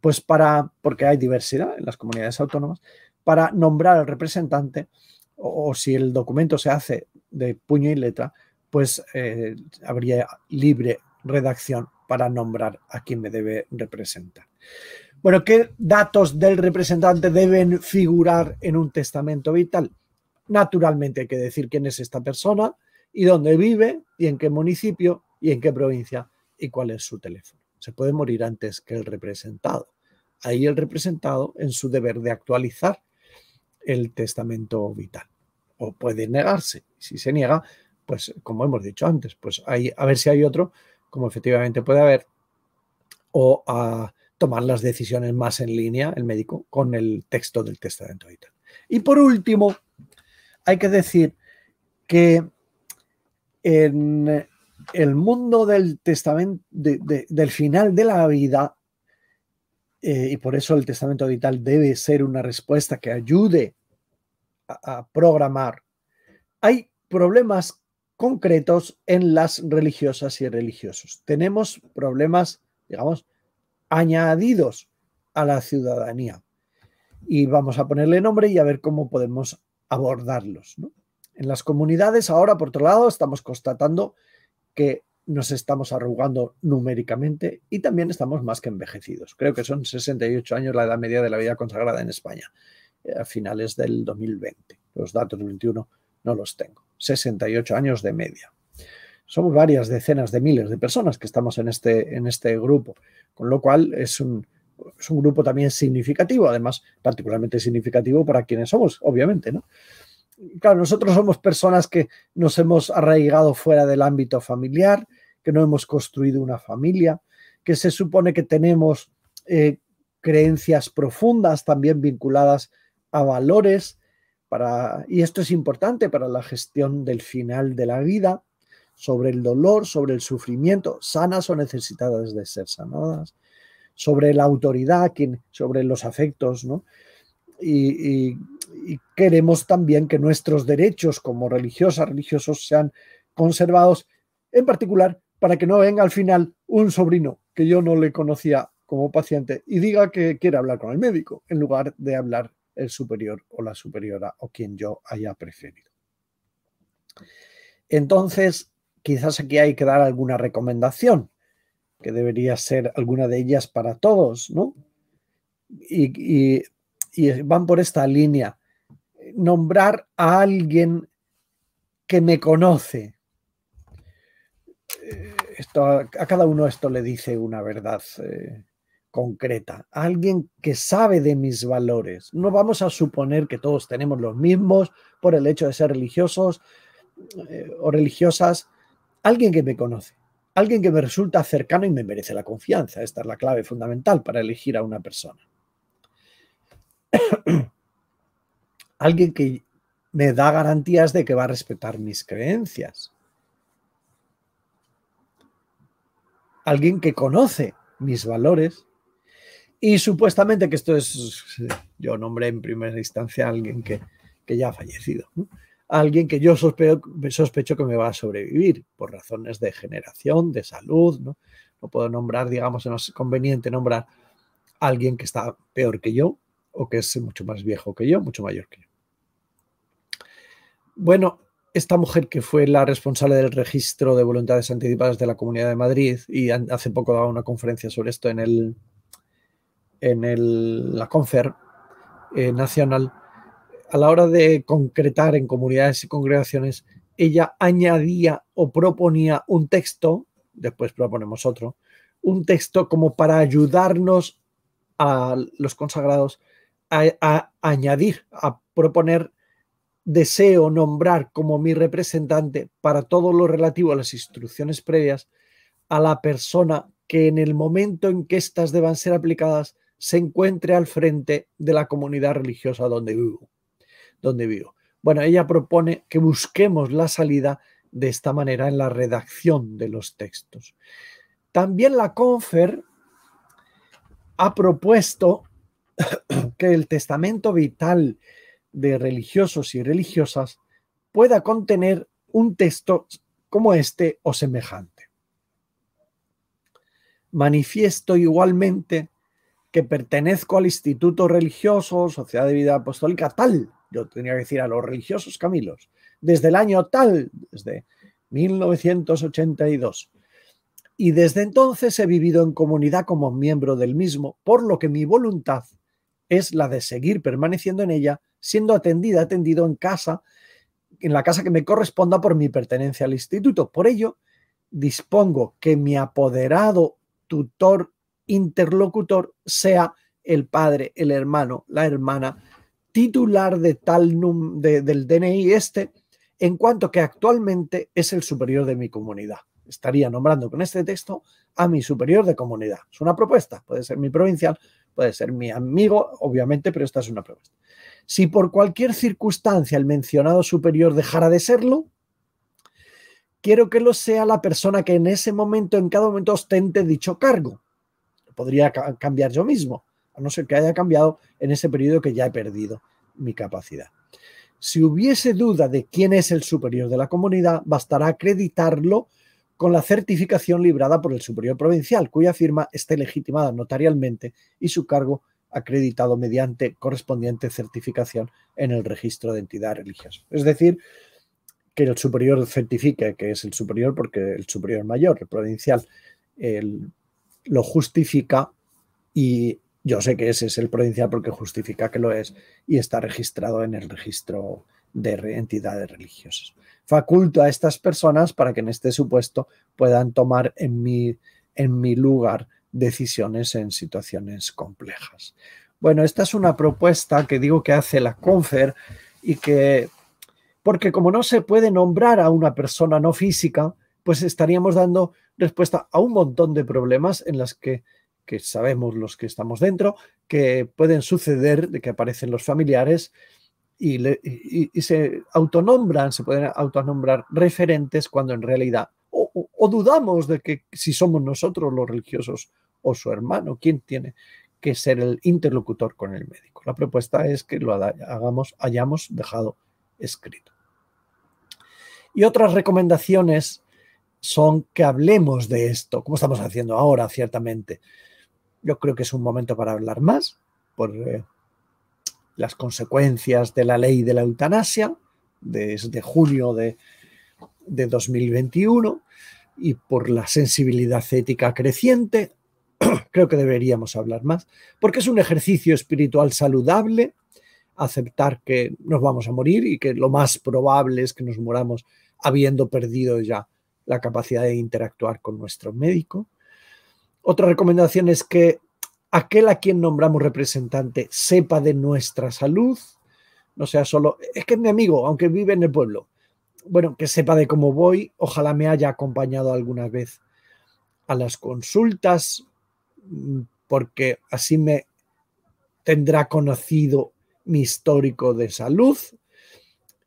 pues para, porque hay diversidad en las comunidades autónomas, para nombrar al representante o, si el documento se hace de puño y letra, pues eh, habría libre redacción para nombrar a quien me debe representar. Bueno, ¿qué datos del representante deben figurar en un testamento vital? Naturalmente hay que decir quién es esta persona y dónde vive y en qué municipio y en qué provincia y cuál es su teléfono. Se puede morir antes que el representado. Ahí el representado en su deber de actualizar el testamento vital. O puede negarse. Si se niega, pues como hemos dicho antes, pues hay, a ver si hay otro, como efectivamente puede haber, o a tomar las decisiones más en línea, el médico, con el texto del testamento vital. Y por último, hay que decir que en el mundo del testamento, del final de la vida, eh, y por eso el testamento vital debe ser una respuesta que ayude a, a programar, hay problemas concretos en las religiosas y religiosos. Tenemos problemas, digamos, añadidos a la ciudadanía. Y vamos a ponerle nombre y a ver cómo podemos abordarlos. En las comunidades ahora, por otro lado, estamos constatando que nos estamos arrugando numéricamente y también estamos más que envejecidos. Creo que son 68 años la edad media de la vida consagrada en España, eh, a finales del 2020. Los datos del 21 no los tengo. 68 años de media. Somos varias decenas de miles de personas que estamos en este, en este grupo, con lo cual es un, grupo también significativo, además particularmente significativo para quienes somos, obviamente, ¿no? Claro, nosotros somos personas que nos hemos arraigado fuera del ámbito familiar, que no hemos construido una familia, que se supone que tenemos eh, creencias profundas también vinculadas a valores, para, y esto es importante para la gestión del final de la vida, sobre el dolor, sobre el sufrimiento, sanas o necesitadas de ser sanadas, sobre la autoridad, sobre los afectos, ¿no? Y, queremos también que nuestros derechos como religiosas, religiosos sean conservados, en particular para que no venga al final un sobrino que yo no le conocía como paciente y diga que quiere hablar con el médico en lugar de hablar el superior o la superiora o quien yo haya preferido. Entonces, quizás aquí hay que dar alguna recomendación, que debería ser alguna de ellas para todos, ¿no? Y, van por esta línea. Nombrar a alguien que me conoce. Eh, esto, a cada uno esto le dice una verdad eh, concreta. Alguien que sabe de mis valores. No vamos a suponer que todos tenemos los mismos por el hecho de ser religiosos eh, o religiosas alguien que me conoce, alguien que me resulta cercano y me merece la confianza. Esta es la clave fundamental para elegir a una persona. alguien que me da garantías de que va a respetar mis creencias. Alguien que conoce mis valores y supuestamente que esto es, yo nombré en primera instancia a alguien que, que ya ha fallecido. Alguien que yo sospecho, que me va a sobrevivir por razones de generación, de salud, ¿no? No puedo nombrar, digamos, no es conveniente nombrar a alguien que está peor que yo o que es mucho más viejo que yo, mucho mayor que yo. Bueno, esta mujer que fue la responsable del registro de voluntades anticipadas de la Comunidad de Madrid y hace poco daba una conferencia sobre esto en el en el, la Confer eh, Nacional, a la hora de concretar en comunidades y congregaciones, ella añadía o proponía un texto, después proponemos otro, un texto como para ayudarnos a los consagrados a, añadir, a proponer, deseo nombrar como mi representante para todo lo relativo a las instrucciones previas a la persona que en el momento en que éstas deban ser aplicadas se encuentre al frente de la comunidad religiosa donde vivo. Donde vivo. Bueno, ella propone que busquemos la salida de esta manera en la redacción de los textos. También la Confer ha propuesto que el testamento vital de religiosos y religiosas pueda contener un texto como este o semejante. Manifiesto igualmente que pertenezco al instituto religioso, sociedad de vida apostólica tal, yo tenía que decir a los religiosos Camilos, desde el año tal, desde 1982. Y desde entonces he vivido en comunidad como miembro del mismo, por lo que mi voluntad es la de seguir permaneciendo en ella, siendo atendida, atendido en casa, en la casa que me corresponda por mi pertenencia al instituto. Por ello, dispongo que mi apoderado, tutor, interlocutor sea el padre, el hermano, la hermana, titular de tal del DNI este, en cuanto que actualmente es el superior de mi comunidad. Estaría nombrando con este texto a mi superior de comunidad. Es una propuesta, puede ser mi provincial, puede ser mi amigo, obviamente, pero esta es una propuesta. Si por cualquier circunstancia el mencionado superior dejara de serlo, quiero que lo sea la persona que en ese momento, en cada momento, ostente dicho cargo. Podría cambiar yo mismo, a no ser que haya cambiado en ese periodo que ya he perdido mi capacidad. Si hubiese duda de quién es el superior de la comunidad, bastará acreditarlo con la certificación librada por el superior provincial, cuya firma esté legitimada notarialmente y su cargo acreditado mediante correspondiente certificación en el registro de entidad religiosa. Es decir, que el superior certifique que es el superior porque el superior mayor, el provincial, lo justifica y yo sé que ese es el provincial porque justifica que lo es y está registrado en el registro de entidades religiosas. Faculto a estas personas para que en este supuesto puedan tomar en mi, en mi lugar decisiones en situaciones complejas. Bueno, esta es una propuesta que digo que hace la CONFER y que, porque como no se puede nombrar a una persona no física, pues estaríamos dando respuesta a un montón de problemas en las que que sabemos los que estamos dentro, que pueden suceder de que aparecen los familiares y, se autonombran, se pueden autonombrar referentes cuando en realidad o, dudamos de que si somos nosotros los religiosos o su hermano, quién tiene que ser el interlocutor con el médico. La propuesta es que lo hagamos, hayamos dejado escrito. Y otras recomendaciones son que hablemos de esto, como estamos haciendo ahora, ciertamente. Yo creo que es un momento para hablar más por eh, las consecuencias de la ley de la eutanasia desde junio de, de 2021 y por la sensibilidad ética creciente. Creo que deberíamos hablar más, porque es un ejercicio espiritual saludable aceptar que nos vamos a morir y que lo más probable es que nos moramos habiendo perdido ya la capacidad de interactuar con nuestro médico. Otra recomendación es que aquel a quien nombramos representante sepa de nuestra salud, no sea solo, es que es mi amigo, aunque vive en el pueblo. Bueno, que sepa de cómo voy, ojalá me haya acompañado alguna vez a las consultas, porque así me tendrá conocido mi histórico de salud.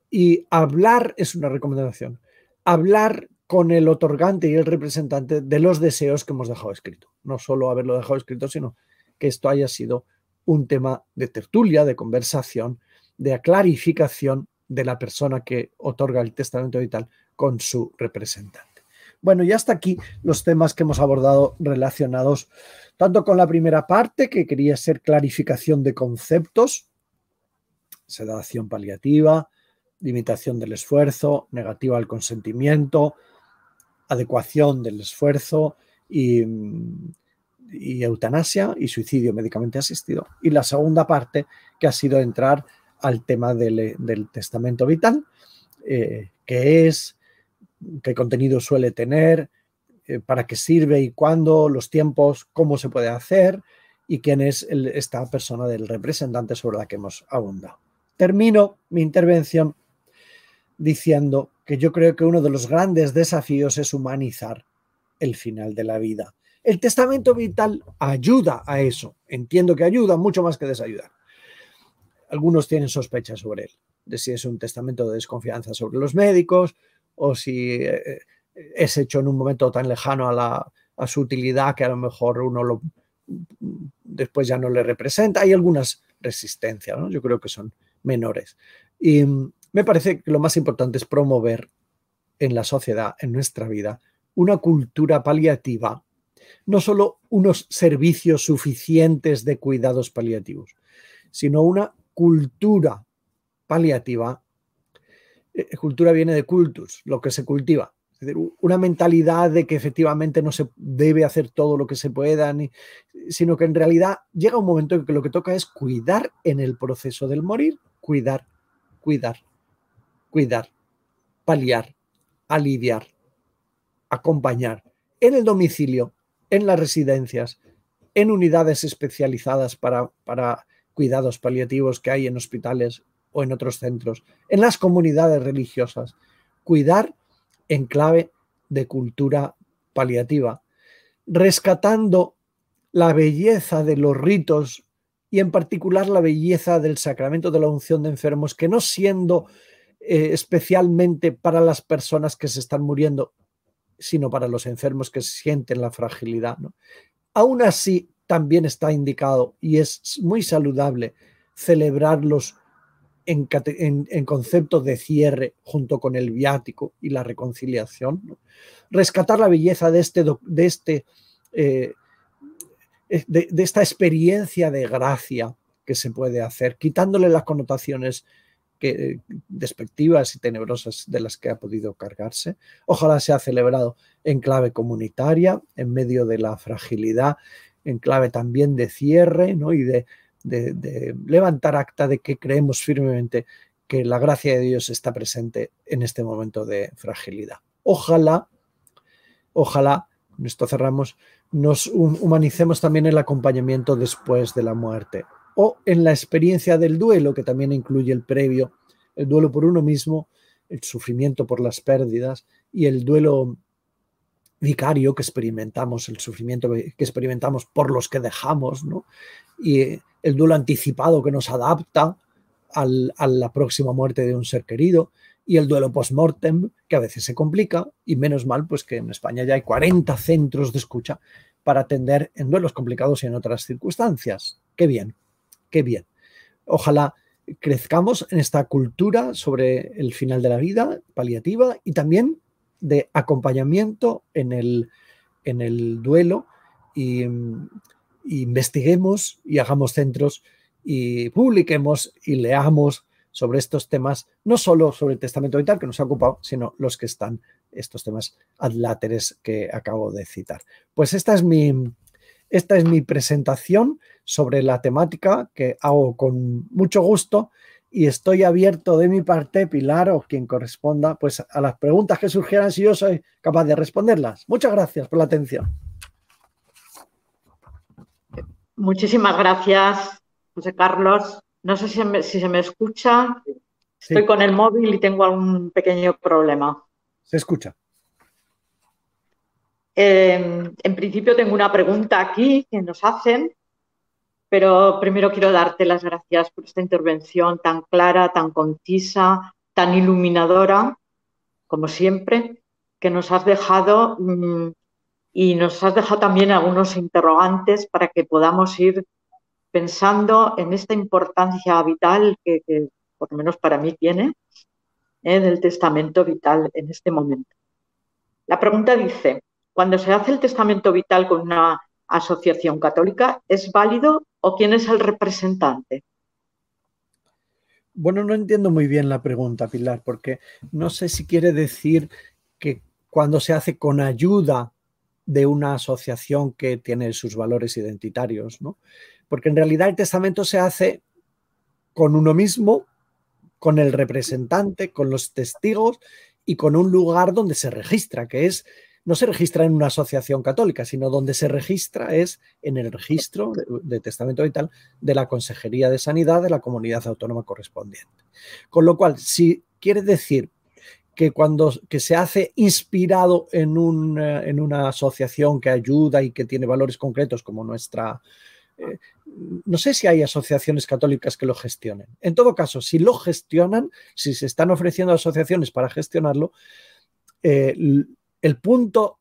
Y hablar es una recomendación. Hablar con el otorgante y el representante de los deseos que hemos dejado escrito. No solo haberlo dejado escrito, sino que esto haya sido un tema de tertulia, de conversación, de clarificación de la persona que otorga el testamento vital con su representante. Bueno, y hasta aquí los temas que hemos abordado relacionados tanto con la primera parte, que quería ser clarificación de conceptos, sedación paliativa, limitación del esfuerzo, negativa al consentimiento, adecuación del esfuerzo y, eutanasia y suicidio médicamente asistido. Y la segunda parte, que ha sido entrar al tema del, testamento vital, eh, que es, qué contenido suele tener, eh, para qué sirve y cuándo, los tiempos, cómo se puede hacer y quién es esta persona del representante sobre la que hemos abundado. Termino mi intervención diciendo que yo creo que uno de los grandes desafíos es humanizar el final de la vida El testamento vital ayuda a eso. Entiendo que ayuda mucho más que desayudar. Algunos tienen sospechas sobre él, de si es un testamento de desconfianza sobre los médicos o si eh, es hecho en un momento tan lejano a su utilidad que a lo mejor uno lo, después ya no le representa. Hay algunas resistencias, ¿no? yo creo que son menores. Y me parece que lo más importante es promover en la sociedad, en nuestra vida, una cultura paliativa, no solo unos servicios suficientes de cuidados paliativos, sino una cultura paliativa. Eh, cultura viene de cultus, lo que se cultiva. Es decir, una mentalidad de que efectivamente no se debe hacer todo lo que se pueda, sino que en realidad llega un momento en que lo que toca es cuidar en el proceso del morir, cuidar, cuidar, cuidar, paliar, aliviar, acompañar en el domicilio, en las residencias, en unidades especializadas para, para cuidados paliativos que hay en hospitales o en otros centros, en las comunidades religiosas. Cuidar en clave de cultura paliativa, rescatando la belleza de los ritos y en particular la belleza del sacramento de la unción de enfermos, que no siendo eh, especialmente para las personas que se están muriendo, sino para los enfermos que sienten la fragilidad. Aún así, también está indicado y es muy saludable celebrarlos en, en, concepto de cierre junto con el viático y la reconciliación. Rescatar la belleza de, este, este, eh, de, de esta experiencia de gracia que se puede hacer, quitándole las connotaciones que, despectivas y tenebrosas de las que ha podido cargarse. Ojalá sea celebrado en clave comunitaria, en medio de la fragilidad, en clave también de cierre ¿no? y de, de, levantar acta de que creemos firmemente que la gracia de Dios está presente en este momento de fragilidad. Ojalá, ojalá, con esto cerramos, nos humanicemos también el acompañamiento después de la muerte o en la experiencia del duelo, que también incluye el previo, el duelo por uno mismo, el sufrimiento por las pérdidas y el duelo vicario que experimentamos, el sufrimiento que experimentamos por los que dejamos, ¿no? y el duelo anticipado que nos adapta a la próxima muerte de un ser querido, y el duelo post-mortem, que a veces se complica, y menos mal, pues que en España ya hay 40 centros de escucha para atender en duelos complicados y en otras circunstancias. Qué bien qué bien. Ojalá crezcamos en esta cultura sobre el final de la vida paliativa y también de acompañamiento en el, en el duelo y, investiguemos y hagamos centros y publiquemos y leamos sobre estos temas, no solo sobre el testamento vital que nos ha ocupado, sino los que están, estos temas adláteres que acabo de citar. Pues esta es mi, esta es mi presentación sobre la temática que hago con mucho gusto y estoy abierto de mi parte, Pilar, o quien corresponda, pues a las preguntas que surgieran si yo soy capaz de responderlas. Muchas gracias por la atención. Muchísimas gracias, José Carlos. No sé si, se me escucha. Estoy con el móvil y tengo algún pequeño problema. Se escucha. Eh, en principio tengo una pregunta aquí que nos hacen, pero primero quiero darte las gracias por esta intervención tan clara, tan concisa, tan iluminadora, como siempre, que nos has dejado mm, y nos has dejado también algunos interrogantes para que podamos ir pensando en esta importancia vital que, por lo menos para mí tiene ¿eh? del testamento vital en este momento. La pregunta dice, cuando se hace el testamento vital con una asociación católica, ¿es válido o quién es el representante? Bueno, no entiendo muy bien la pregunta, Pilar, porque no sé si quiere decir que cuando se hace con ayuda de una asociación que tiene sus valores identitarios, ¿no? Porque en realidad el testamento se hace con uno mismo, con el representante, con los testigos y con un lugar donde se registra, que es no se registra en una asociación católica, sino donde se registra es en el registro de, testamento vital de la Consejería de Sanidad de la comunidad autónoma correspondiente. Con lo cual, si quiere decir que cuando que se hace inspirado en, un, eh, en una asociación que ayuda y que tiene valores concretos como nuestra... Eh, no sé si hay asociaciones católicas que lo gestionen. En todo caso, si lo gestionan, si se están ofreciendo asociaciones para gestionarlo, el, punto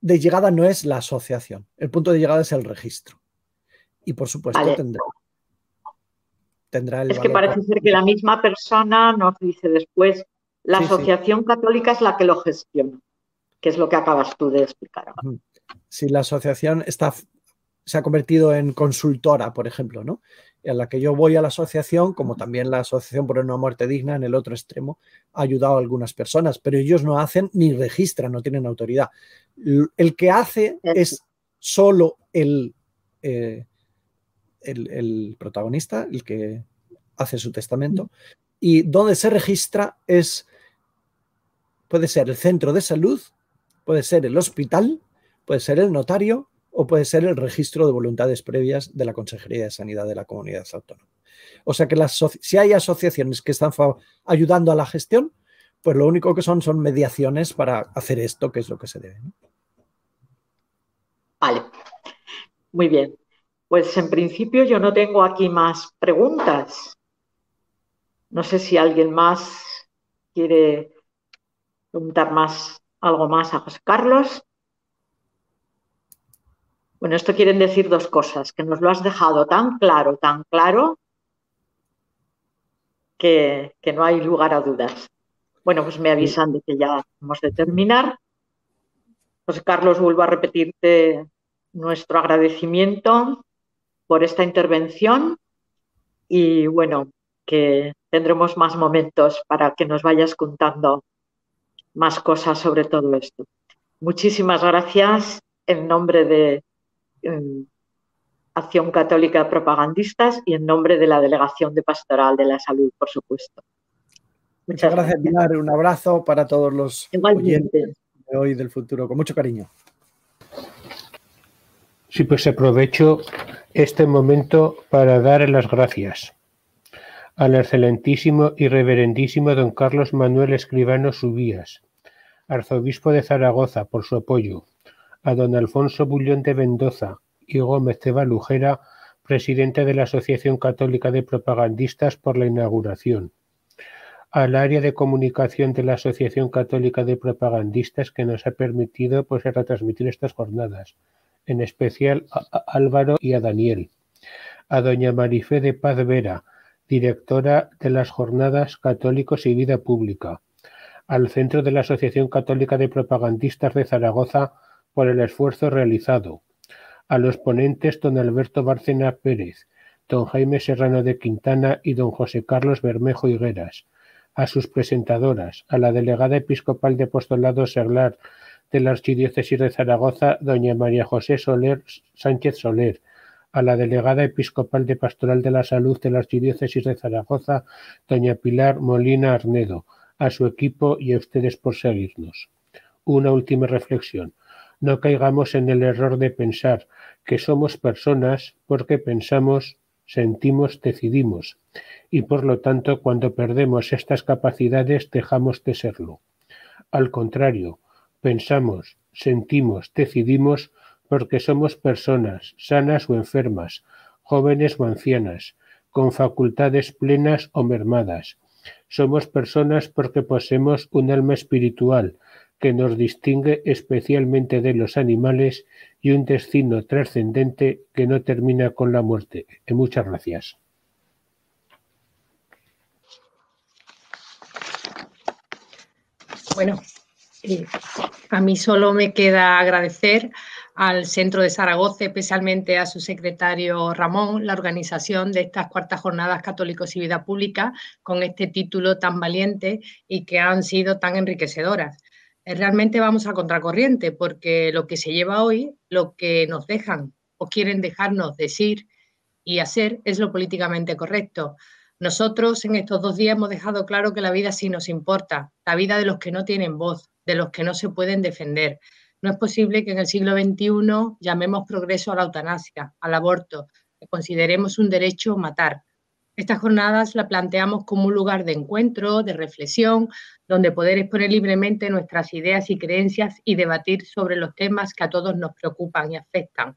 de llegada no es la asociación, el punto de llegada es el registro. Y por supuesto tendrá, tendrá el... Es que parece ser que la misma persona nos dice después, la asociación católica es la que lo gestiona, que es lo que acabas tú de explicar. Si la asociación está, se ha convertido en consultora, por ejemplo, ¿no? En la que yo voy a la asociación, como también la Asociación por una Muerte Digna en el otro extremo, ha ayudado a algunas personas, pero ellos no hacen ni registran, no tienen autoridad. El que hace es solo el, eh, el, el protagonista, el que hace su testamento, y donde se registra es Puede ser el centro de salud, puede ser el hospital, puede ser el notario o puede ser el registro de voluntades previas de la Consejería de Sanidad de la Comunidad Autónoma. O sea que si hay asociaciones que están ayudando a la gestión, pues lo único que son son mediaciones para hacer esto, que es lo que se debe. Vale, muy bien. Pues en principio yo no tengo aquí más preguntas. No sé si alguien más quiere preguntar más, algo más a José Carlos. Bueno, esto quieren decir dos cosas, que nos lo has dejado tan claro, tan claro, que, no hay lugar a dudas. Bueno, pues me avisan de que ya hemos de terminar. José Carlos, vuelvo a repetirte nuestro agradecimiento por esta intervención y bueno, que tendremos más momentos para que nos vayas contando más cosas sobre todo esto. Muchísimas gracias en nombre de Acción Católica de Propagandistas y en nombre de la Delegación de Pastoral de la Salud, por supuesto. Muchas, gracias, Pilar. Un abrazo para todos los oyentes de hoy del futuro, con mucho cariño. Sí, pues aprovecho este momento para dar las gracias al excelentísimo y reverendísimo don Carlos Manuel Escribano Subías, arzobispo de Zaragoza, por su apoyo, a don Alfonso Bullón de Mendoza y Gómez de Balujera, presidente de la Asociación Católica de Propagandistas, por la inauguración, al área de comunicación de la Asociación Católica de Propagandistas que nos ha permitido pues, retransmitir estas jornadas, en especial a Álvaro y a Daniel, a doña Marifé de Paz Vera, directora de las Jornadas Católicos y Vida Pública, al Centro de la Asociación Católica de Propagandistas de Zaragoza por el esfuerzo realizado, a los ponentes don Alberto Bárcena Pérez, don Jaime Serrano de Quintana y don José Carlos Bermejo Higueras, a sus presentadoras, a la delegada episcopal de apostolado seglar de la Archidiócesis de Zaragoza, doña María José Soler Sánchez Soler, a la delegada episcopal de Pastoral de la Salud de la Archidiócesis de Zaragoza, doña Pilar Molina Arnedo, a su equipo y a ustedes por seguirnos. Una última reflexión. No caigamos en el error de pensar que somos personas porque pensamos, sentimos, decidimos, y por lo tanto cuando perdemos estas capacidades dejamos de serlo. Al contrario, pensamos, sentimos, decidimos porque somos personas, sanas o enfermas, jóvenes o ancianas, con facultades plenas o mermadas. Somos personas porque poseemos un alma espiritual que nos distingue especialmente de los animales y un destino trascendente que no termina con la muerte. muchas gracias. Bueno, eh, a mí solo me queda agradecer al Centro de Zaragoza, especialmente a su secretario Ramón, la organización de estas cuartas jornadas católicos y vida pública con este título tan valiente y que han sido tan enriquecedoras. Realmente vamos a contracorriente porque lo que se lleva hoy, lo que nos dejan o quieren dejarnos decir y hacer es lo políticamente correcto. Nosotros en estos dos días hemos dejado claro que la vida sí nos importa, la vida de los que no tienen voz, de los que no se pueden defender, no es posible que en el siglo XXI llamemos progreso a la eutanasia, al aborto, que consideremos un derecho matar. Estas jornadas la planteamos como un lugar de encuentro, de reflexión, donde poder exponer libremente nuestras ideas y creencias y debatir sobre los temas que a todos nos preocupan y afectan.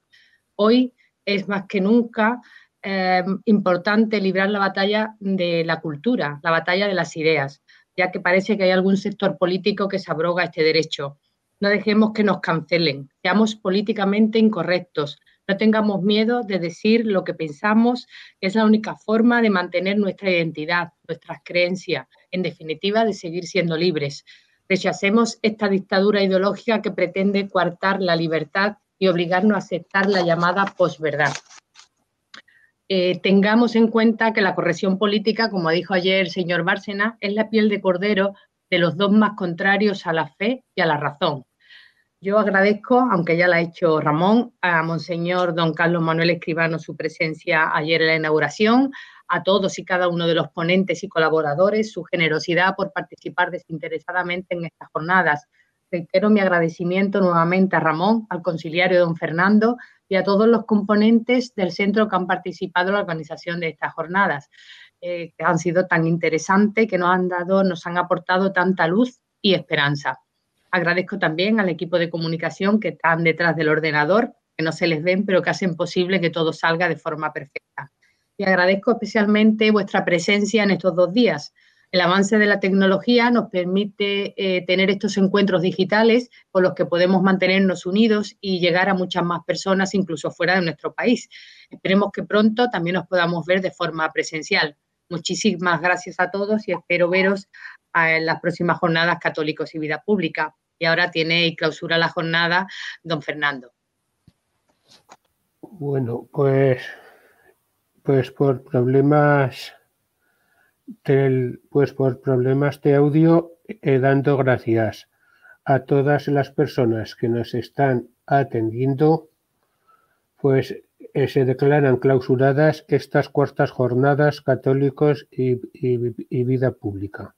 Hoy es más que nunca eh, importante librar la batalla de la cultura, la batalla de las ideas, ya que parece que hay algún sector político que se abroga este derecho. No dejemos que nos cancelen, seamos políticamente incorrectos, no tengamos miedo de decir lo que pensamos, es la única forma de mantener nuestra identidad, nuestras creencias, en definitiva, de seguir siendo libres. Rechacemos esta dictadura ideológica que pretende coartar la libertad y obligarnos a aceptar la llamada posverdad. Eh, tengamos en cuenta que la corrección política, como dijo ayer el señor Bárcena, es la piel de cordero de los dos más contrarios a la fe y a la razón. Yo agradezco, aunque ya la ha hecho Ramón, a Monseñor don Carlos Manuel Escribano su presencia ayer en la inauguración, a todos y cada uno de los ponentes y colaboradores, su generosidad por participar desinteresadamente en estas jornadas. Reitero mi agradecimiento nuevamente a Ramón, al conciliario don Fernando, y a todos los componentes del centro que han participado en la organización de estas jornadas, eh, que han sido tan interesantes, que nos han dado, nos han aportado tanta luz y esperanza. Agradezco también al equipo de comunicación que están detrás del ordenador, que no se les ven, pero que hacen posible que todo salga de forma perfecta. Y agradezco especialmente vuestra presencia en estos dos días, el avance de la tecnología nos permite eh, tener estos encuentros digitales con los que podemos mantenernos unidos y llegar a muchas más personas, incluso fuera de nuestro país. Esperemos que pronto también nos podamos ver de forma presencial. Muchísimas gracias a todos y espero veros en las próximas jornadas Católicos y Vida Pública. Y ahora tiene y clausura la jornada don Fernando. Bueno, pues, pues por problemas pues por problemas de audio, he dando gracias a todas las personas que nos están atendiendo, pues eh, se declaran clausuradas estas cuartas jornadas católicos y vida pública.